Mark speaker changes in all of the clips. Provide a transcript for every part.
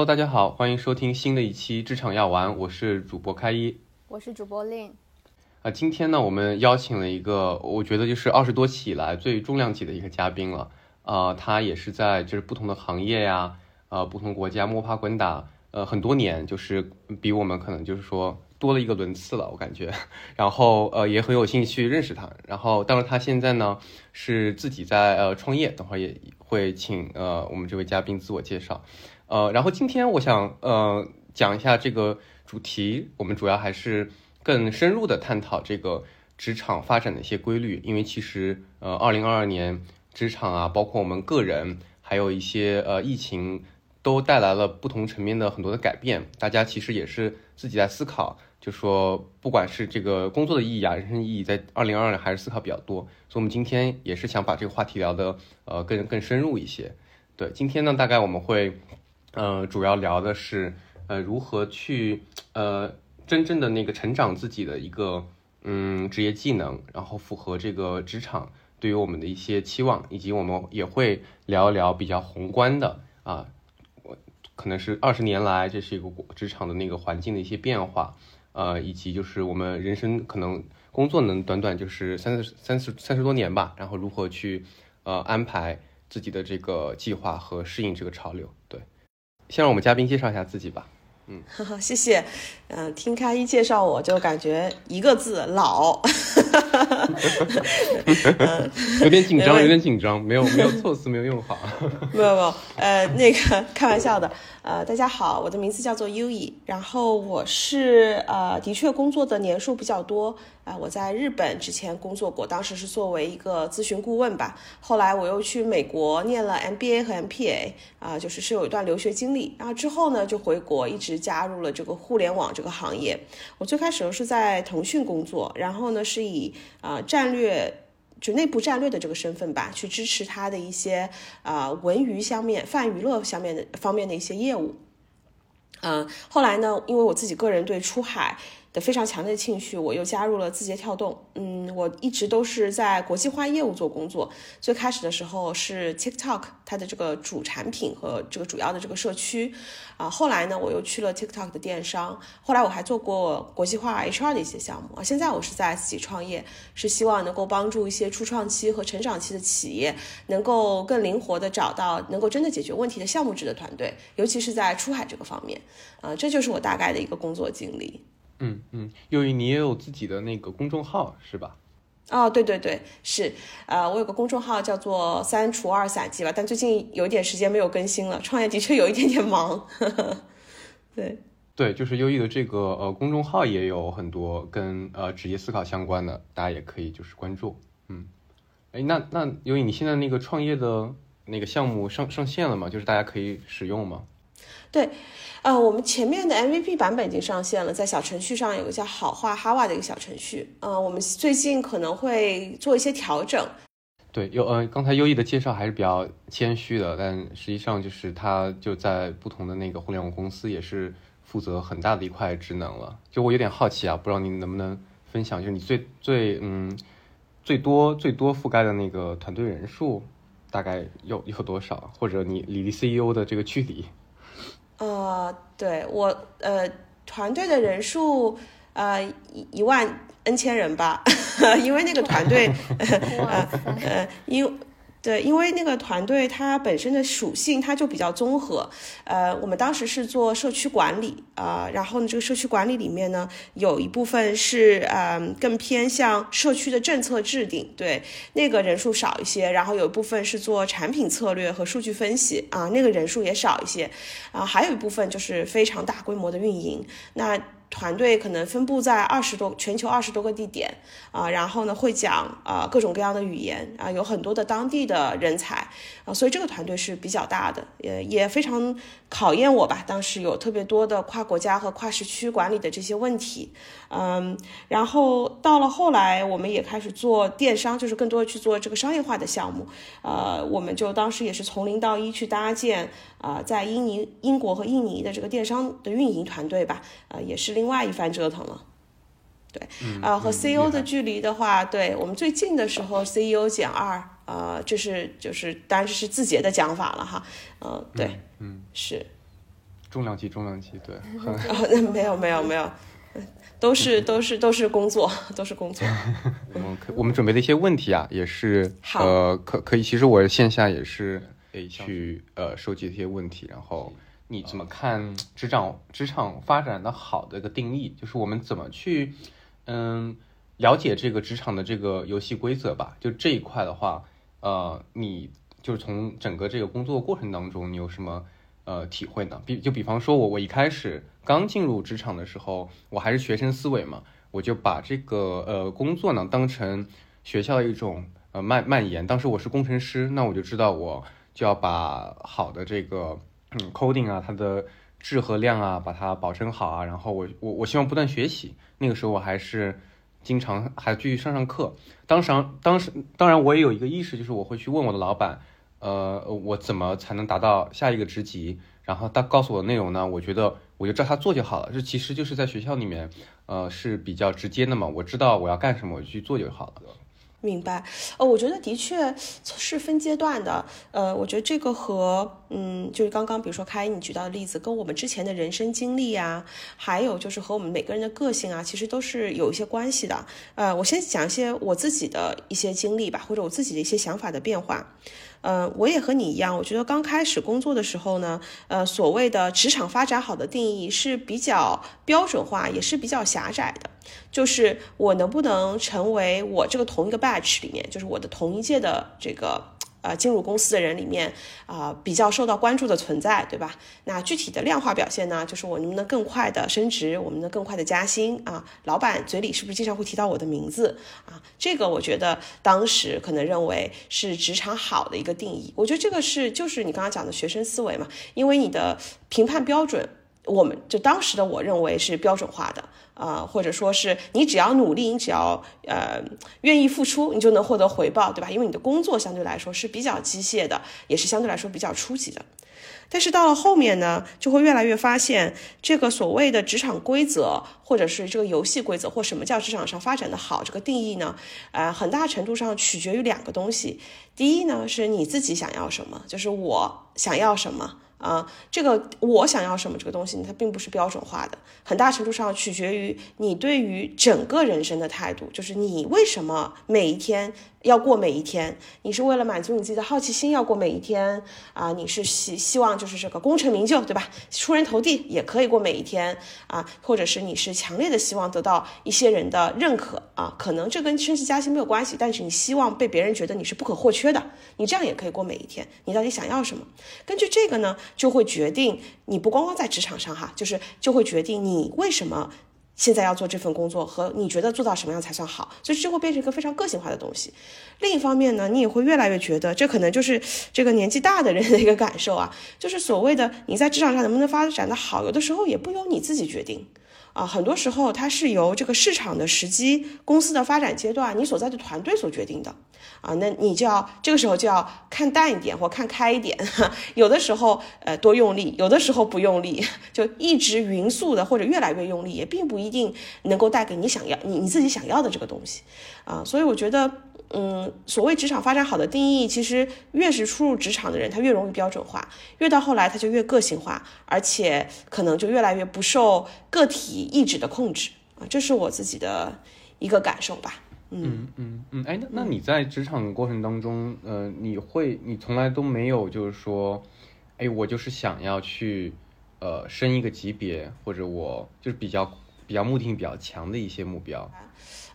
Speaker 1: Hello，大家好，欢迎收听新的一期职场药丸，我是主播开一，
Speaker 2: 我是主播令。
Speaker 1: 啊，今天呢，我们邀请了一个，我觉得就是二十多期以来最重量级的一个嘉宾了。啊，他也是在就是不同的行业呀，呃，不同国家摸爬滚打，呃，很多年，就是比我们可能就是说多了一个轮次了，我感觉。然后呃，也很有兴趣认识他。然后，当然他现在呢是自己在呃创业，等会儿也会请呃我们这位嘉宾自我介绍。呃，然后今天我想呃讲一下这个主题，我们主要还是更深入的探讨这个职场发展的一些规律，因为其实呃，二零二二年职场啊，包括我们个人，还有一些呃疫情，都带来了不同层面的很多的改变，大家其实也是自己在思考，就说不管是这个工作的意义啊，人生意义，在二零二二年还是思考比较多，所以我们今天也是想把这个话题聊得呃更更深入一些。对，今天呢，大概我们会。呃，主要聊的是，呃，如何去呃真正的那个成长自己的一个嗯职业技能，然后符合这个职场对于我们的一些期望，以及我们也会聊一聊比较宏观的啊，我可能是二十年来这是一个职场的那个环境的一些变化，呃，以及就是我们人生可能工作能短短就是三十三十三十多年吧，然后如何去呃安排自己的这个计划和适应这个潮流，先让我们嘉宾介绍一下自己吧。
Speaker 3: 嗯，谢谢。嗯，听开一介绍我就感觉一个字老，
Speaker 1: 有点紧张，有点紧张，没有没有措辞没有用好。
Speaker 3: 没有没有，呃，那个开玩笑的。呃，大家好，我的名字叫做优以，然后我是呃，的确工作的年数比较多啊。我在日本之前工作过，当时是作为一个咨询顾问吧。后来我又去美国念了 MBA 和 MPA 啊，就是是有一段留学经历。然后之后呢，就回国，一直加入了这个互联网这个行业。我最开始是在腾讯工作，然后呢是以啊战略。就内部战略的这个身份吧，去支持他的一些啊文娱方面、泛娱乐方面的方面的一些业务。嗯，后来呢，因为我自己个人对出海。的非常强烈的兴趣，我又加入了字节跳动。嗯，我一直都是在国际化业务做工作。最开始的时候是 TikTok 它的这个主产品和这个主要的这个社区啊。后来呢，我又去了 TikTok 的电商。后来我还做过国际化 HR 的一些项目啊。现在我是在自己创业，是希望能够帮助一些初创期和成长期的企业，能够更灵活的找到能够真的解决问题的项目制的团队，尤其是在出海这个方面啊。这就是我大概的一个工作经历。
Speaker 1: 嗯嗯，由于你也有自己的那个公众号是吧？
Speaker 3: 哦，对对对，是，呃，我有个公众号叫做“三除二散记”吧，但最近有一点时间没有更新了，创业的确有一点点忙。呵 呵对
Speaker 1: 对，就是优异的这个呃公众号也有很多跟呃职业思考相关的，大家也可以就是关注。嗯，哎，那那由于你现在那个创业的那个项目上上线了吗？就是大家可以使用吗？
Speaker 3: 对，呃，我们前面的 MVP 版本已经上线了，在小程序上有个叫好话哈瓦的一个小程序，呃，我们最近可能会做一些调整。
Speaker 1: 对，优呃，刚才优异的介绍还是比较谦虚的，但实际上就是他就在不同的那个互联网公司也是负责很大的一块职能了。就我有点好奇啊，不知道你能不能分享，就是你最最嗯最多最多覆盖的那个团队人数大概有有多少，或者你离 CEO 的这个距离？
Speaker 3: 呃，对我呃团队的人数呃一一万 N 千人吧，因为那个团队 呃呃因。对，因为那个团队它本身的属性它就比较综合，呃，我们当时是做社区管理啊，然后呢，这个社区管理里面呢，有一部分是嗯更偏向社区的政策制定，对，那个人数少一些，然后有一部分是做产品策略和数据分析啊，那个人数也少一些，啊，还有一部分就是非常大规模的运营，那。团队可能分布在二十多全球二十多个地点啊，然后呢会讲啊各种各样的语言啊，有很多的当地的人才啊，所以这个团队是比较大的，也也非常考验我吧。当时有特别多的跨国家和跨时区管理的这些问题，嗯，然后到了后来，我们也开始做电商，就是更多的去做这个商业化的项目，呃，我们就当时也是从零到一去搭建啊，在印尼、英国和印尼的这个电商的运营团队吧，呃，也是。另外一番折腾了，对，啊，和 CEO 的距离的话，对我们最近的时候，CEO 减二，呃，这是就是当然这是字节的讲法了哈，嗯，对，
Speaker 1: 嗯，
Speaker 3: 是，
Speaker 1: 重量级，重量级，对，很
Speaker 3: 哦，那没有没有没有，都是都是都是工作，都是工作。
Speaker 1: 我 们可我们准备的一些问题啊，也是
Speaker 3: 好
Speaker 1: 呃，可可以，其实我线下也是诶去呃收集一些问题，然后你怎么看职场职场发展的好的一个定义？就是我们怎么去嗯了解这个职场的这个游戏规则吧？就这一块的话，呃，你就是从整个这个工作过程当中，你有什么呃体会呢？比就比方说我我一开始刚进入职场的时候，我还是学生思维嘛，我就把这个呃工作呢当成学校的一种呃蔓蔓延。当时我是工程师，那我就知道我就要把好的这个嗯 coding 啊，它的质和量啊，把它保证好啊。然后我我我希望不断学习。那个时候我还是经常还继续上上课。当时当时当然我也有一个意识，就是我会去问我的老板，呃，我怎么才能达到下一个职级？然后他告诉我的内容呢，我觉得我就照他做就好了。这其实就是在学校里面，呃，是比较直接的嘛。我知道我要干什么，我去做就好了。
Speaker 3: 明白，呃，我觉得的确是分阶段的，呃，我觉得这个和，嗯，就是刚刚比如说开你举到的例子，跟我们之前的人生经历啊，还有就是和我们每个人的个性啊，其实都是有一些关系的。呃，我先讲一些我自己的一些经历吧，或者我自己的一些想法的变化。嗯，我也和你一样，我觉得刚开始工作的时候呢，呃，所谓的职场发展好的定义是比较标准化，也是比较狭窄的。就是我能不能成为我这个同一个 batch 里面，就是我的同一届的这个呃进入公司的人里面啊、比较受到关注的存在，对吧？那具体的量化表现呢，就是我能不能更快的升职，我们能更快的加薪啊？老板嘴里是不是经常会提到我的名字啊？这个我觉得当时可能认为是职场好的一个定义。我觉得这个是就是你刚刚讲的学生思维嘛，因为你的评判标准。我们就当时的我认为是标准化的，啊、或者说是你只要努力，你只要呃愿意付出，你就能获得回报，对吧？因为你的工作相对来说是比较机械的，也是相对来说比较初级的。但是到了后面呢，就会越来越发现，这个所谓的职场规则，或者是这个游戏规则，或什么叫职场上发展的好，这个定义呢，呃，很大程度上取决于两个东西。第一呢，是你自己想要什么，就是我想要什么。啊，这个我想要什么这个东西，它并不是标准化的，很大程度上取决于你对于整个人生的态度，就是你为什么每一天要过每一天，你是为了满足你自己的好奇心要过每一天啊，你是希希望就是这个功成名就，对吧？出人头地也可以过每一天啊，或者是你是强烈的希望得到一些人的认可啊，可能这跟升职加薪没有关系，但是你希望被别人觉得你是不可或缺的，你这样也可以过每一天，你到底想要什么？根据这个呢？就会决定你不光光在职场上哈，就是就会决定你为什么现在要做这份工作和你觉得做到什么样才算好，所以这会变成一个非常个性化的东西。另一方面呢，你也会越来越觉得这可能就是这个年纪大的人的一个感受啊，就是所谓的你在职场上能不能发展的好，有的时候也不由你自己决定。啊，很多时候它是由这个市场的时机、公司的发展阶段、你所在的团队所决定的。啊，那你就要这个时候就要看淡一点或看开一点，有的时候呃多用力，有的时候不用力，就一直匀速的或者越来越用力，也并不一定能够带给你想要你你自己想要的这个东西。啊，所以我觉得。嗯，所谓职场发展好的定义，其实越是初入职场的人，他越容易标准化，越到后来他就越个性化，而且可能就越来越不受个体意志的控制啊，这是我自己的一个感受吧。
Speaker 1: 嗯嗯嗯，哎，那那你在职场过程当中，呃，你会你从来都没有就是说，哎，我就是想要去呃升一个级别，或者我就是比较比较目的性比较强的一些目标。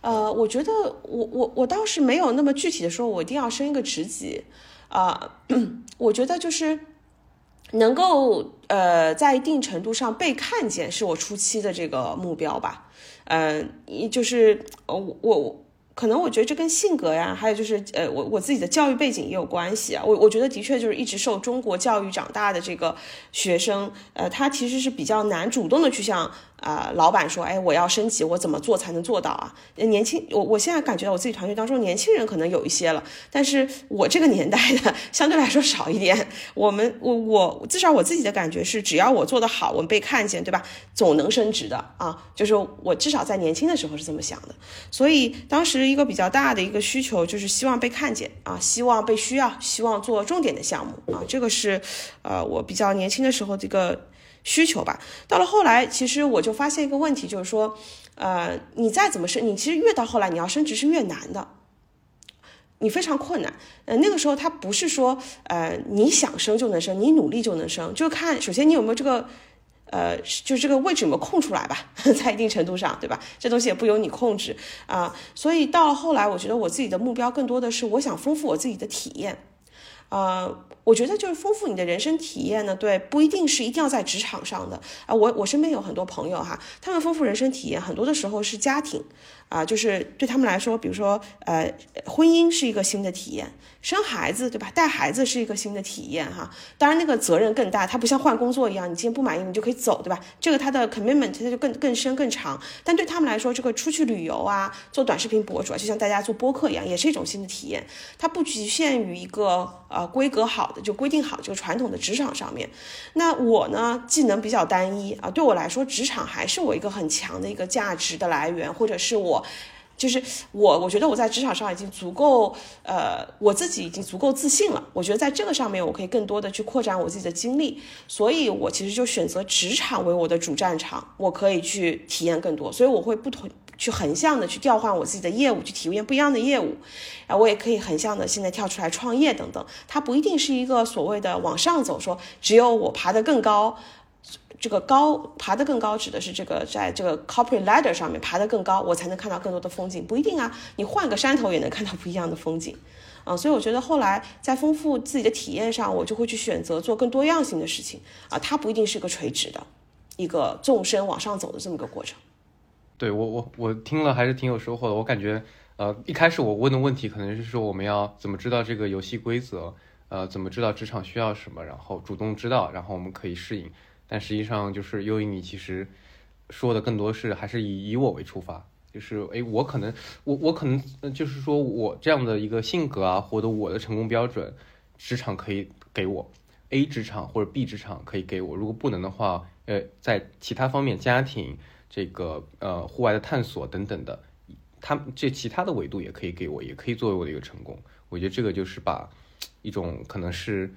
Speaker 3: 呃，我觉得我我我倒是没有那么具体的说，我一定要升一个职级，啊、我觉得就是能够呃在一定程度上被看见，是我初期的这个目标吧。嗯、呃，就是呃我我可能我觉得这跟性格呀，还有就是呃我我自己的教育背景也有关系啊。我我觉得的确就是一直受中国教育长大的这个学生，呃，他其实是比较难主动的去向。啊、老板说，哎，我要升级，我怎么做才能做到啊？年轻，我我现在感觉到我自己团队当中年轻人可能有一些了，但是我这个年代的 相对来说少一点。我们，我我至少我自己的感觉是，只要我做得好，我们被看见，对吧？总能升职的啊。就是我至少在年轻的时候是这么想的。所以当时一个比较大的一个需求就是希望被看见啊，希望被需要，希望做重点的项目啊。这个是呃我比较年轻的时候这个。需求吧。到了后来，其实我就发现一个问题，就是说，呃，你再怎么升，你其实越到后来，你要升职是越难的，你非常困难。呃，那个时候他不是说，呃，你想升就能升，你努力就能升，就看首先你有没有这个。呃，就是这个位置有没有空出来吧，在一定程度上，对吧？这东西也不由你控制啊。所以到了后来，我觉得我自己的目标更多的是，我想丰富我自己的体验。呃，我觉得就是丰富你的人生体验呢，对，不一定是一定要在职场上的啊。我我身边有很多朋友哈，他们丰富人生体验很多的时候是家庭啊，就是对他们来说，比如说呃，婚姻是一个新的体验。生孩子对吧？带孩子是一个新的体验哈，当然那个责任更大，它不像换工作一样，你今天不满意你就可以走对吧？这个它的 commitment 它就更更深更长。但对他们来说，这个出去旅游啊，做短视频博主啊，就像大家做播客一样，也是一种新的体验。它不局限于一个呃规格好的就规定好这个传统的职场上面。那我呢，技能比较单一啊，对我来说，职场还是我一个很强的一个价值的来源，或者是我。就是我，我觉得我在职场上已经足够，呃，我自己已经足够自信了。我觉得在这个上面，我可以更多的去扩展我自己的经历，所以我其实就选择职场为我的主战场，我可以去体验更多。所以我会不同去横向的去调换我自己的业务，去体验不一样的业务，啊，我也可以横向的现在跳出来创业等等。它不一定是一个所谓的往上走，说只有我爬得更高。这个高爬得更高，指的是这个在这个 corporate ladder 上面爬得更高，我才能看到更多的风景，不一定啊，你换个山头也能看到不一样的风景，啊，所以我觉得后来在丰富自己的体验上，我就会去选择做更多样性的事情，啊，它不一定是个垂直的，一个纵深往上走的这么个过程。
Speaker 1: 对我我我听了还是挺有收获的，我感觉呃一开始我问的问题可能是说我们要怎么知道这个游戏规则，呃，怎么知道职场需要什么，然后主动知道，然后我们可以适应。但实际上就是由于你其实说的更多是还是以以我为出发，就是哎，我可能我我可能就是说我这样的一个性格啊，或者我的成功标准，职场可以给我 A 职场或者 B 职场可以给我，如果不能的话，呃，在其他方面，家庭这个呃户外的探索等等的，他这其他的维度也可以给我，也可以作为我的一个成功。我觉得这个就是把一种可能是。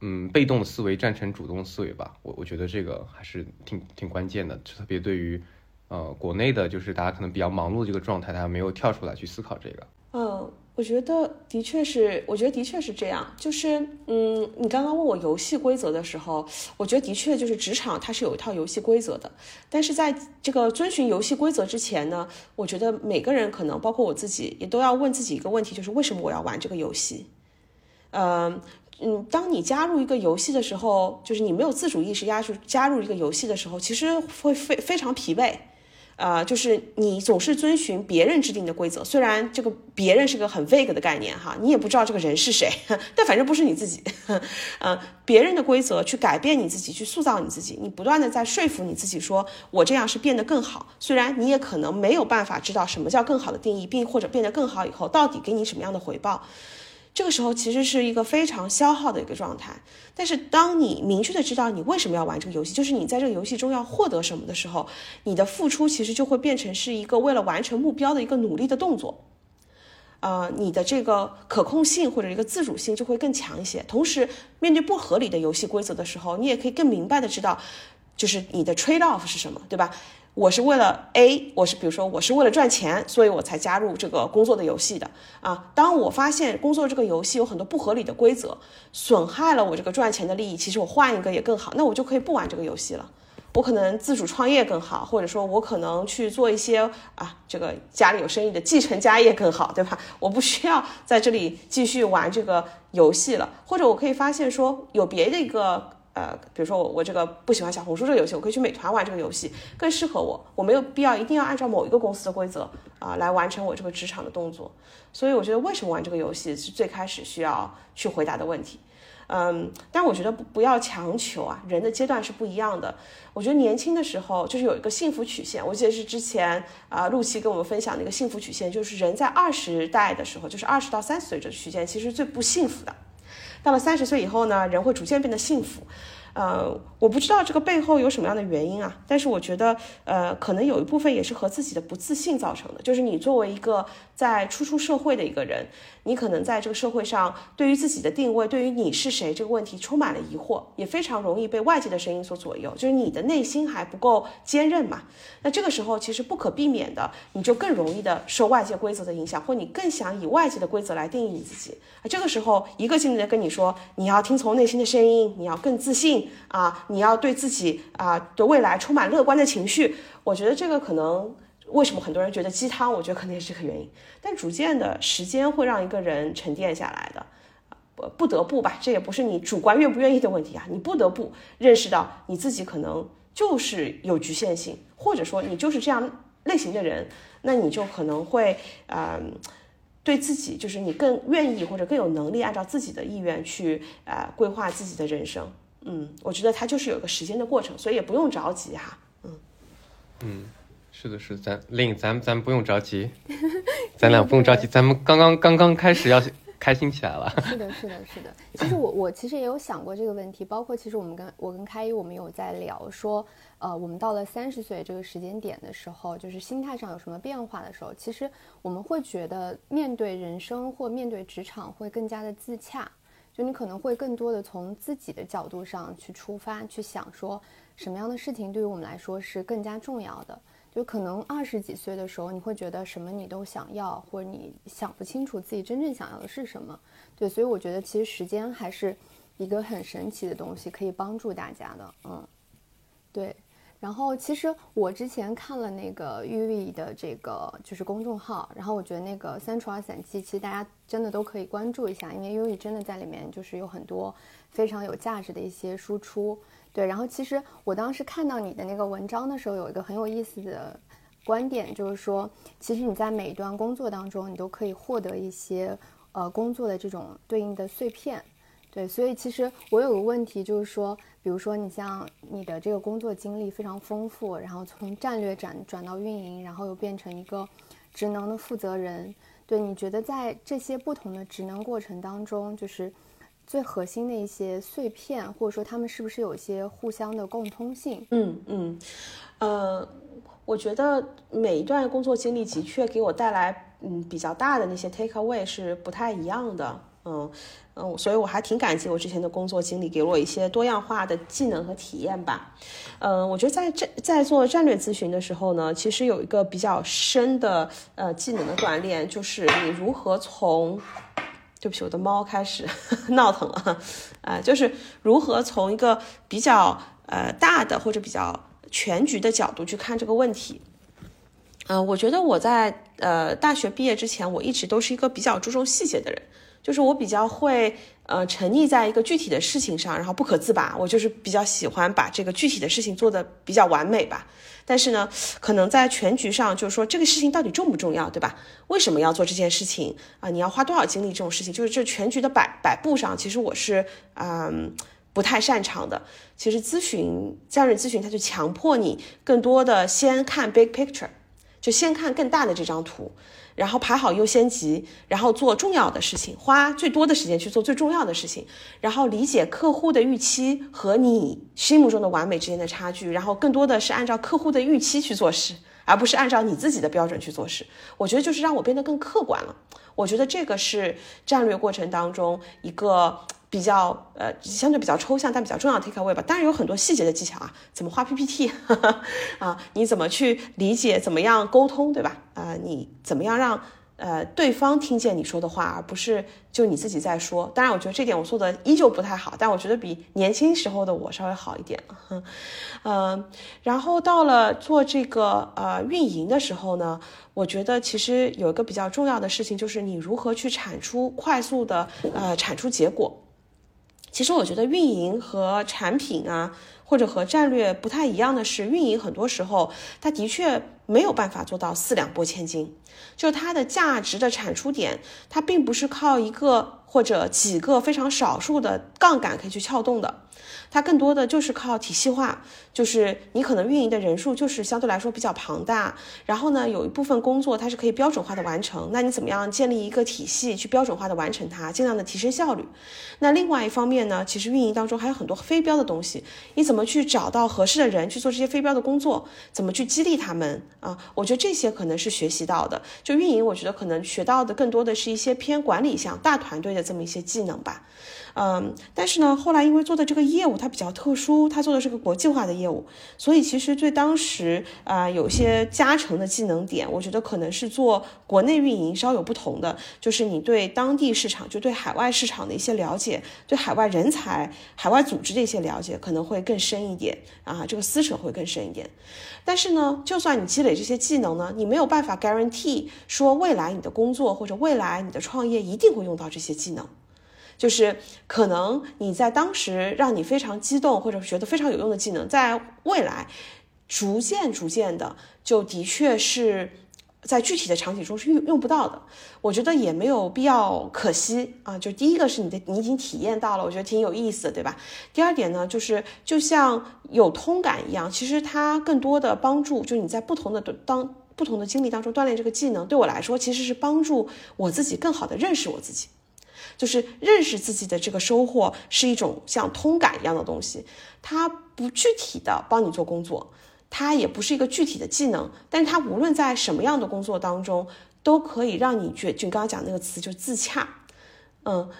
Speaker 1: 嗯，被动思维战成主动思维吧，我我觉得这个还是挺挺关键的，特别对于，呃，国内的，就是大家可能比较忙碌的这个状态，大家没有跳出来去思考这个。
Speaker 3: 嗯，我觉得的确是，我觉得的确是这样，就是，嗯，你刚刚问我游戏规则的时候，我觉得的确就是职场它是有一套游戏规则的，但是在这个遵循游戏规则之前呢，我觉得每个人可能包括我自己也都要问自己一个问题，就是为什么我要玩这个游戏？嗯。嗯，当你加入一个游戏的时候，就是你没有自主意识加入加入一个游戏的时候，其实会非非常疲惫，呃，就是你总是遵循别人制定的规则，虽然这个别人是个很 vague 的概念哈，你也不知道这个人是谁，但反正不是你自己，嗯，别人的规则去改变你自己，去塑造你自己，你不断的在说服你自己，说我这样是变得更好，虽然你也可能没有办法知道什么叫更好的定义，并或者变得更好以后到底给你什么样的回报。这个时候其实是一个非常消耗的一个状态，但是当你明确的知道你为什么要玩这个游戏，就是你在这个游戏中要获得什么的时候，你的付出其实就会变成是一个为了完成目标的一个努力的动作，呃，你的这个可控性或者一个自主性就会更强一些。同时，面对不合理的游戏规则的时候，你也可以更明白的知道，就是你的 trade off 是什么，对吧？我是为了 A，我是比如说我是为了赚钱，所以我才加入这个工作的游戏的啊。当我发现工作这个游戏有很多不合理的规则，损害了我这个赚钱的利益，其实我换一个也更好，那我就可以不玩这个游戏了。我可能自主创业更好，或者说我可能去做一些啊，这个家里有生意的继承家业更好，对吧？我不需要在这里继续玩这个游戏了，或者我可以发现说有别的一个。呃，比如说我我这个不喜欢小红书这个游戏，我可以去美团玩这个游戏，更适合我。我没有必要一定要按照某一个公司的规则啊来完成我这个职场的动作。所以我觉得为什么玩这个游戏是最开始需要去回答的问题。嗯，但我觉得不不要强求啊，人的阶段是不一样的。我觉得年轻的时候就是有一个幸福曲线，我记得是之前啊陆琪跟我们分享的一个幸福曲线，就是人在二十代的时候，就是二十到三十岁这区间，其实最不幸福的。到了三十岁以后呢，人会逐渐变得幸福。呃，我不知道这个背后有什么样的原因啊，但是我觉得，呃，可能有一部分也是和自己的不自信造成的。就是你作为一个在初出社会的一个人，你可能在这个社会上，对于自己的定位，对于你是谁这个问题充满了疑惑，也非常容易被外界的声音所左右。就是你的内心还不够坚韧嘛。那这个时候，其实不可避免的，你就更容易的受外界规则的影响，或你更想以外界的规则来定义你自己。啊，这个时候，一个劲的跟你说，你要听从内心的声音，你要更自信。啊，你要对自己啊的未来充满乐观的情绪，我觉得这个可能为什么很多人觉得鸡汤，我觉得可能也是这个原因。但逐渐的时间会让一个人沉淀下来的，不不得不吧，这也不是你主观愿不愿意的问题啊，你不得不认识到你自己可能就是有局限性，或者说你就是这样类型的人，那你就可能会嗯，对自己就是你更愿意或者更有能力按照自己的意愿去呃规划自己的人生。嗯，我觉得它就是有个时间的过程，所以也不用着急哈。嗯
Speaker 1: 嗯，是的，是咱令咱咱不用着急，咱俩不用着急，咱们刚刚刚刚开始要开心起来了。
Speaker 2: 是的，是的，是的。其实我我其实也有想过这个问题，包括其实我们跟我跟开一我们有在聊说，呃，我们到了三十岁这个时间点的时候，就是心态上有什么变化的时候，其实我们会觉得面对人生或面对职场会更加的自洽。就你可能会更多的从自己的角度上去出发，去想说什么样的事情对于我们来说是更加重要的。就可能二十几岁的时候，你会觉得什么你都想要，或者你想不清楚自己真正想要的是什么。对，所以我觉得其实时间还是一个很神奇的东西，可以帮助大家的。嗯，对。然后其实我之前看了那个玉立的这个就是公众号，然后我觉得那个三除二散记，其实大家真的都可以关注一下，因为玉立真的在里面就是有很多非常有价值的一些输出。对，然后其实我当时看到你的那个文章的时候，有一个很有意思的观点，就是说，其实你在每一段工作当中，你都可以获得一些呃工作的这种对应的碎片。对，所以其实我有个问题，就是说，比如说你像你的这个工作经历非常丰富，然后从战略转转到运营，然后又变成一个职能的负责人，对，你觉得在这些不同的职能过程当中，就是最核心的一些碎片，或者说他们是不是有一些互相的共通性？
Speaker 3: 嗯嗯，呃，我觉得每一段工作经历的确给我带来嗯比较大的那些 take away 是不太一样的。嗯嗯，所以我还挺感激我之前的工作经历，给我一些多样化的技能和体验吧。嗯，我觉得在这在做战略咨询的时候呢，其实有一个比较深的呃技能的锻炼，就是你如何从对不起我的猫开始 闹腾了啊，就是如何从一个比较呃大的或者比较全局的角度去看这个问题。嗯，我觉得我在呃大学毕业之前，我一直都是一个比较注重细节的人。就是我比较会呃沉溺在一个具体的事情上，然后不可自拔。我就是比较喜欢把这个具体的事情做得比较完美吧。但是呢，可能在全局上，就是说这个事情到底重不重要，对吧？为什么要做这件事情啊？你要花多少精力？这种事情，就是这全局的摆摆布上，其实我是嗯不太擅长的。其实咨询战略咨询，他就强迫你更多的先看 big picture，就先看更大的这张图。然后排好优先级，然后做重要的事情，花最多的时间去做最重要的事情，然后理解客户的预期和你心目中的完美之间的差距，然后更多的是按照客户的预期去做事，而不是按照你自己的标准去做事。我觉得就是让我变得更客观了。我觉得这个是战略过程当中一个。比较呃相对比较抽象但比较重要的 take away 吧，当然有很多细节的技巧啊，怎么画 PPT 啊，你怎么去理解，怎么样沟通，对吧？啊，你怎么样让呃对方听见你说的话，而不是就你自己在说。当然，我觉得这点我做的依旧不太好，但我觉得比年轻时候的我稍微好一点了。嗯，然后到了做这个呃运营的时候呢，我觉得其实有一个比较重要的事情，就是你如何去产出快速的呃产出结果。其实我觉得运营和产品啊，或者和战略不太一样的是，运营很多时候它的确没有办法做到四两拨千斤，就它的价值的产出点，它并不是靠一个或者几个非常少数的杠杆可以去撬动的。它更多的就是靠体系化，就是你可能运营的人数就是相对来说比较庞大，然后呢，有一部分工作它是可以标准化的完成，那你怎么样建立一个体系去标准化的完成它，尽量的提升效率？那另外一方面呢，其实运营当中还有很多非标的东西，你怎么去找到合适的人去做这些非标的工作？怎么去激励他们啊？我觉得这些可能是学习到的。就运营，我觉得可能学到的更多的是一些偏管理项、大团队的这么一些技能吧。嗯，但是呢，后来因为做的这个业务它比较特殊，它做的是个国际化的业务，所以其实对当时啊有些加成的技能点，我觉得可能是做国内运营稍有不同的，就是你对当地市场，就对海外市场的一些了解，对海外人才、海外组织的一些了解可能会更深一点啊，这个撕扯会更深一点。但是呢，就算你积累这些技能呢，你没有办法 guarantee 说未来你的工作或者未来你的创业一定会用到这些技能。就是可能你在当时让你非常激动或者觉得非常有用的技能，在未来逐渐逐渐的就的确是在具体的场景中是用用不到的。我觉得也没有必要可惜啊。就第一个是你的你已经体验到了，我觉得挺有意思的，对吧？第二点呢，就是就像有通感一样，其实它更多的帮助就是你在不同的当不同的经历当中锻炼这个技能，对我来说其实是帮助我自己更好的认识我自己。就是认识自己的这个收获是一种像通感一样的东西，它不具体的帮你做工作，它也不是一个具体的技能，但是它无论在什么样的工作当中，都可以让你觉，就刚刚讲那个词就自洽，嗯，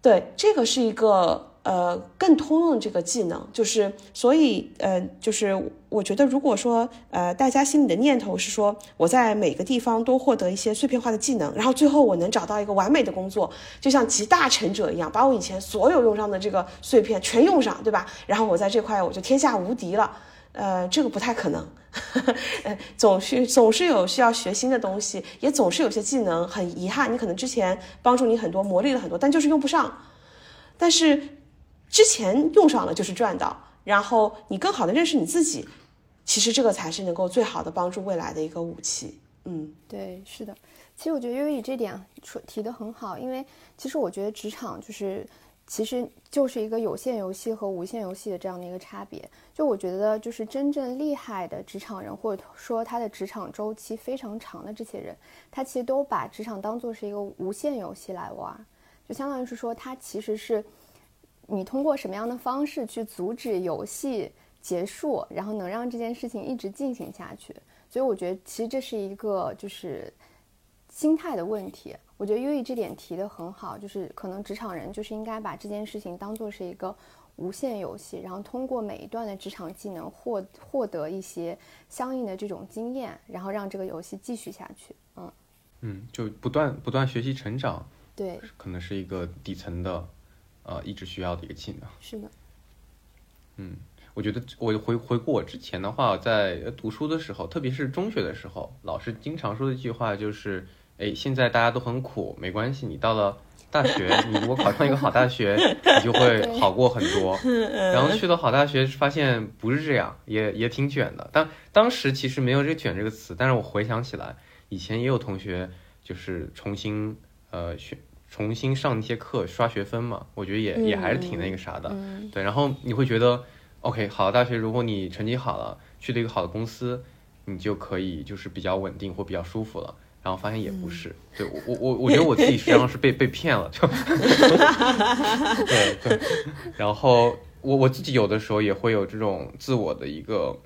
Speaker 3: 对，这个是一个。呃，更通用这个技能，就是所以，呃，就是我觉得，如果说，呃，大家心里的念头是说，我在每个地方都获得一些碎片化的技能，然后最后我能找到一个完美的工作，就像集大成者一样，把我以前所有用上的这个碎片全用上，对吧？然后我在这块我就天下无敌了，呃，这个不太可能，呃，总是总是有需要学新的东西，也总是有些技能很遗憾，你可能之前帮助你很多，磨砺了很多，但就是用不上，但是。之前用上了就是赚到，然后你更好的认识你自己，其实这个才是能够最好的帮助未来的一个武器。嗯，
Speaker 2: 对，是的。其实我觉得优以这点说提的很好，因为其实我觉得职场就是其实就是一个有限游戏和无限游戏的这样的一个差别。就我觉得就是真正厉害的职场人，或者说他的职场周期非常长的这些人，他其实都把职场当做是一个无限游戏来玩，就相当于是说他其实是。你通过什么样的方式去阻止游戏结束，然后能让这件事情一直进行下去？所以我觉得其实这是一个就是心态的问题。我觉得优异这点提的很好，就是可能职场人就是应该把这件事情当做是一个无限游戏，然后通过每一段的职场技能获获得一些相应的这种经验，然后让这个游戏继续下去。嗯
Speaker 1: 嗯，就不断不断学习成长，
Speaker 2: 对，
Speaker 1: 可能是一个底层的。呃，一直需要的一个技能。
Speaker 2: 是的。
Speaker 1: 嗯，我觉得我回回顾我之前的话，在读书的时候，特别是中学的时候，老师经常说的一句话就是：哎，现在大家都很苦，没关系，你到了大学，你如果考上一个好大学，你就会好过很多。然后去了好大学，发现不是这样，也也挺卷的。当当时其实没有这“卷”这个词，但是我回想起来，以前也有同学就是重新呃选。重新上一些课刷学分嘛，我觉得也也还是挺那个啥的，对。然后你会觉得，OK，好的大学，如果你成绩好了，去了一个好的公司，你就可以就是比较稳定或比较舒服了。然后发现也不是，对我我我我觉得我自己实际上是被 被骗了，就，对对。然后我我自己有的时候也会有这种自我的一个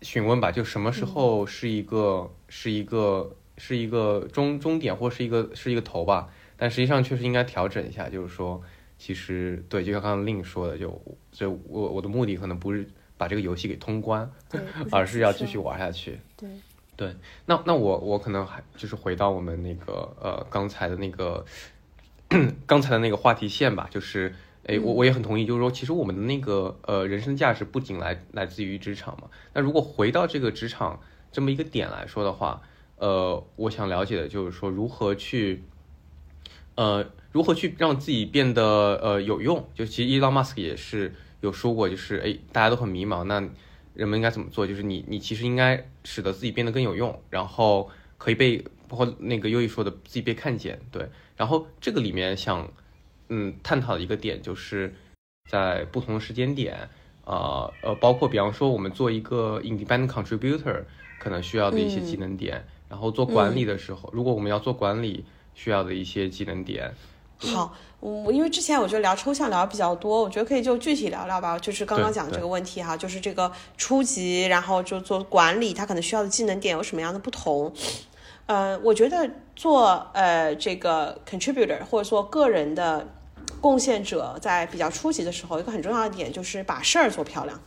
Speaker 1: 询问吧，就什么时候是一个是一个是一个终终点或是一个是一个头吧。但实际上确实应该调整一下，就是说，其实对，就像刚刚令说的，就所以我我的目的可能不是把这个游戏给通关，而是要继续玩下去。
Speaker 2: 对
Speaker 1: 对，那那我我可能还就是回到我们那个呃刚才的那个 刚才的那个话题线吧，就是哎我我也很同意，就是说其实我们的那个呃人生价值不仅来来自于职场嘛，那如果回到这个职场这么一个点来说的话，呃，我想了解的就是说如何去。呃，如何去让自己变得呃有用？就其实伊朗马斯克也是有说过，就是哎，大家都很迷茫，那人们应该怎么做？就是你你其实应该使得自己变得更有用，然后可以被包括那个优异说的自己被看见，对。然后这个里面想嗯探讨的一个点就是，在不同的时间点，呃呃，包括比方说我们做一个 independent contributor 可能需要的一些技能点，然后做管理的时候，如果我们要做管理需要的一些技能点。
Speaker 3: 好，我因为之前我觉得聊抽象聊的比较多，我觉得可以就具体聊聊吧。就是刚刚讲这个问题哈，就是这个初级，然后就做管理，他可能需要的技能点有什么样的不同？呃，我觉得做呃这个 contributor 或者说个人的贡献者，在比较初级的时候，一个很重要的点就是把事儿做漂亮。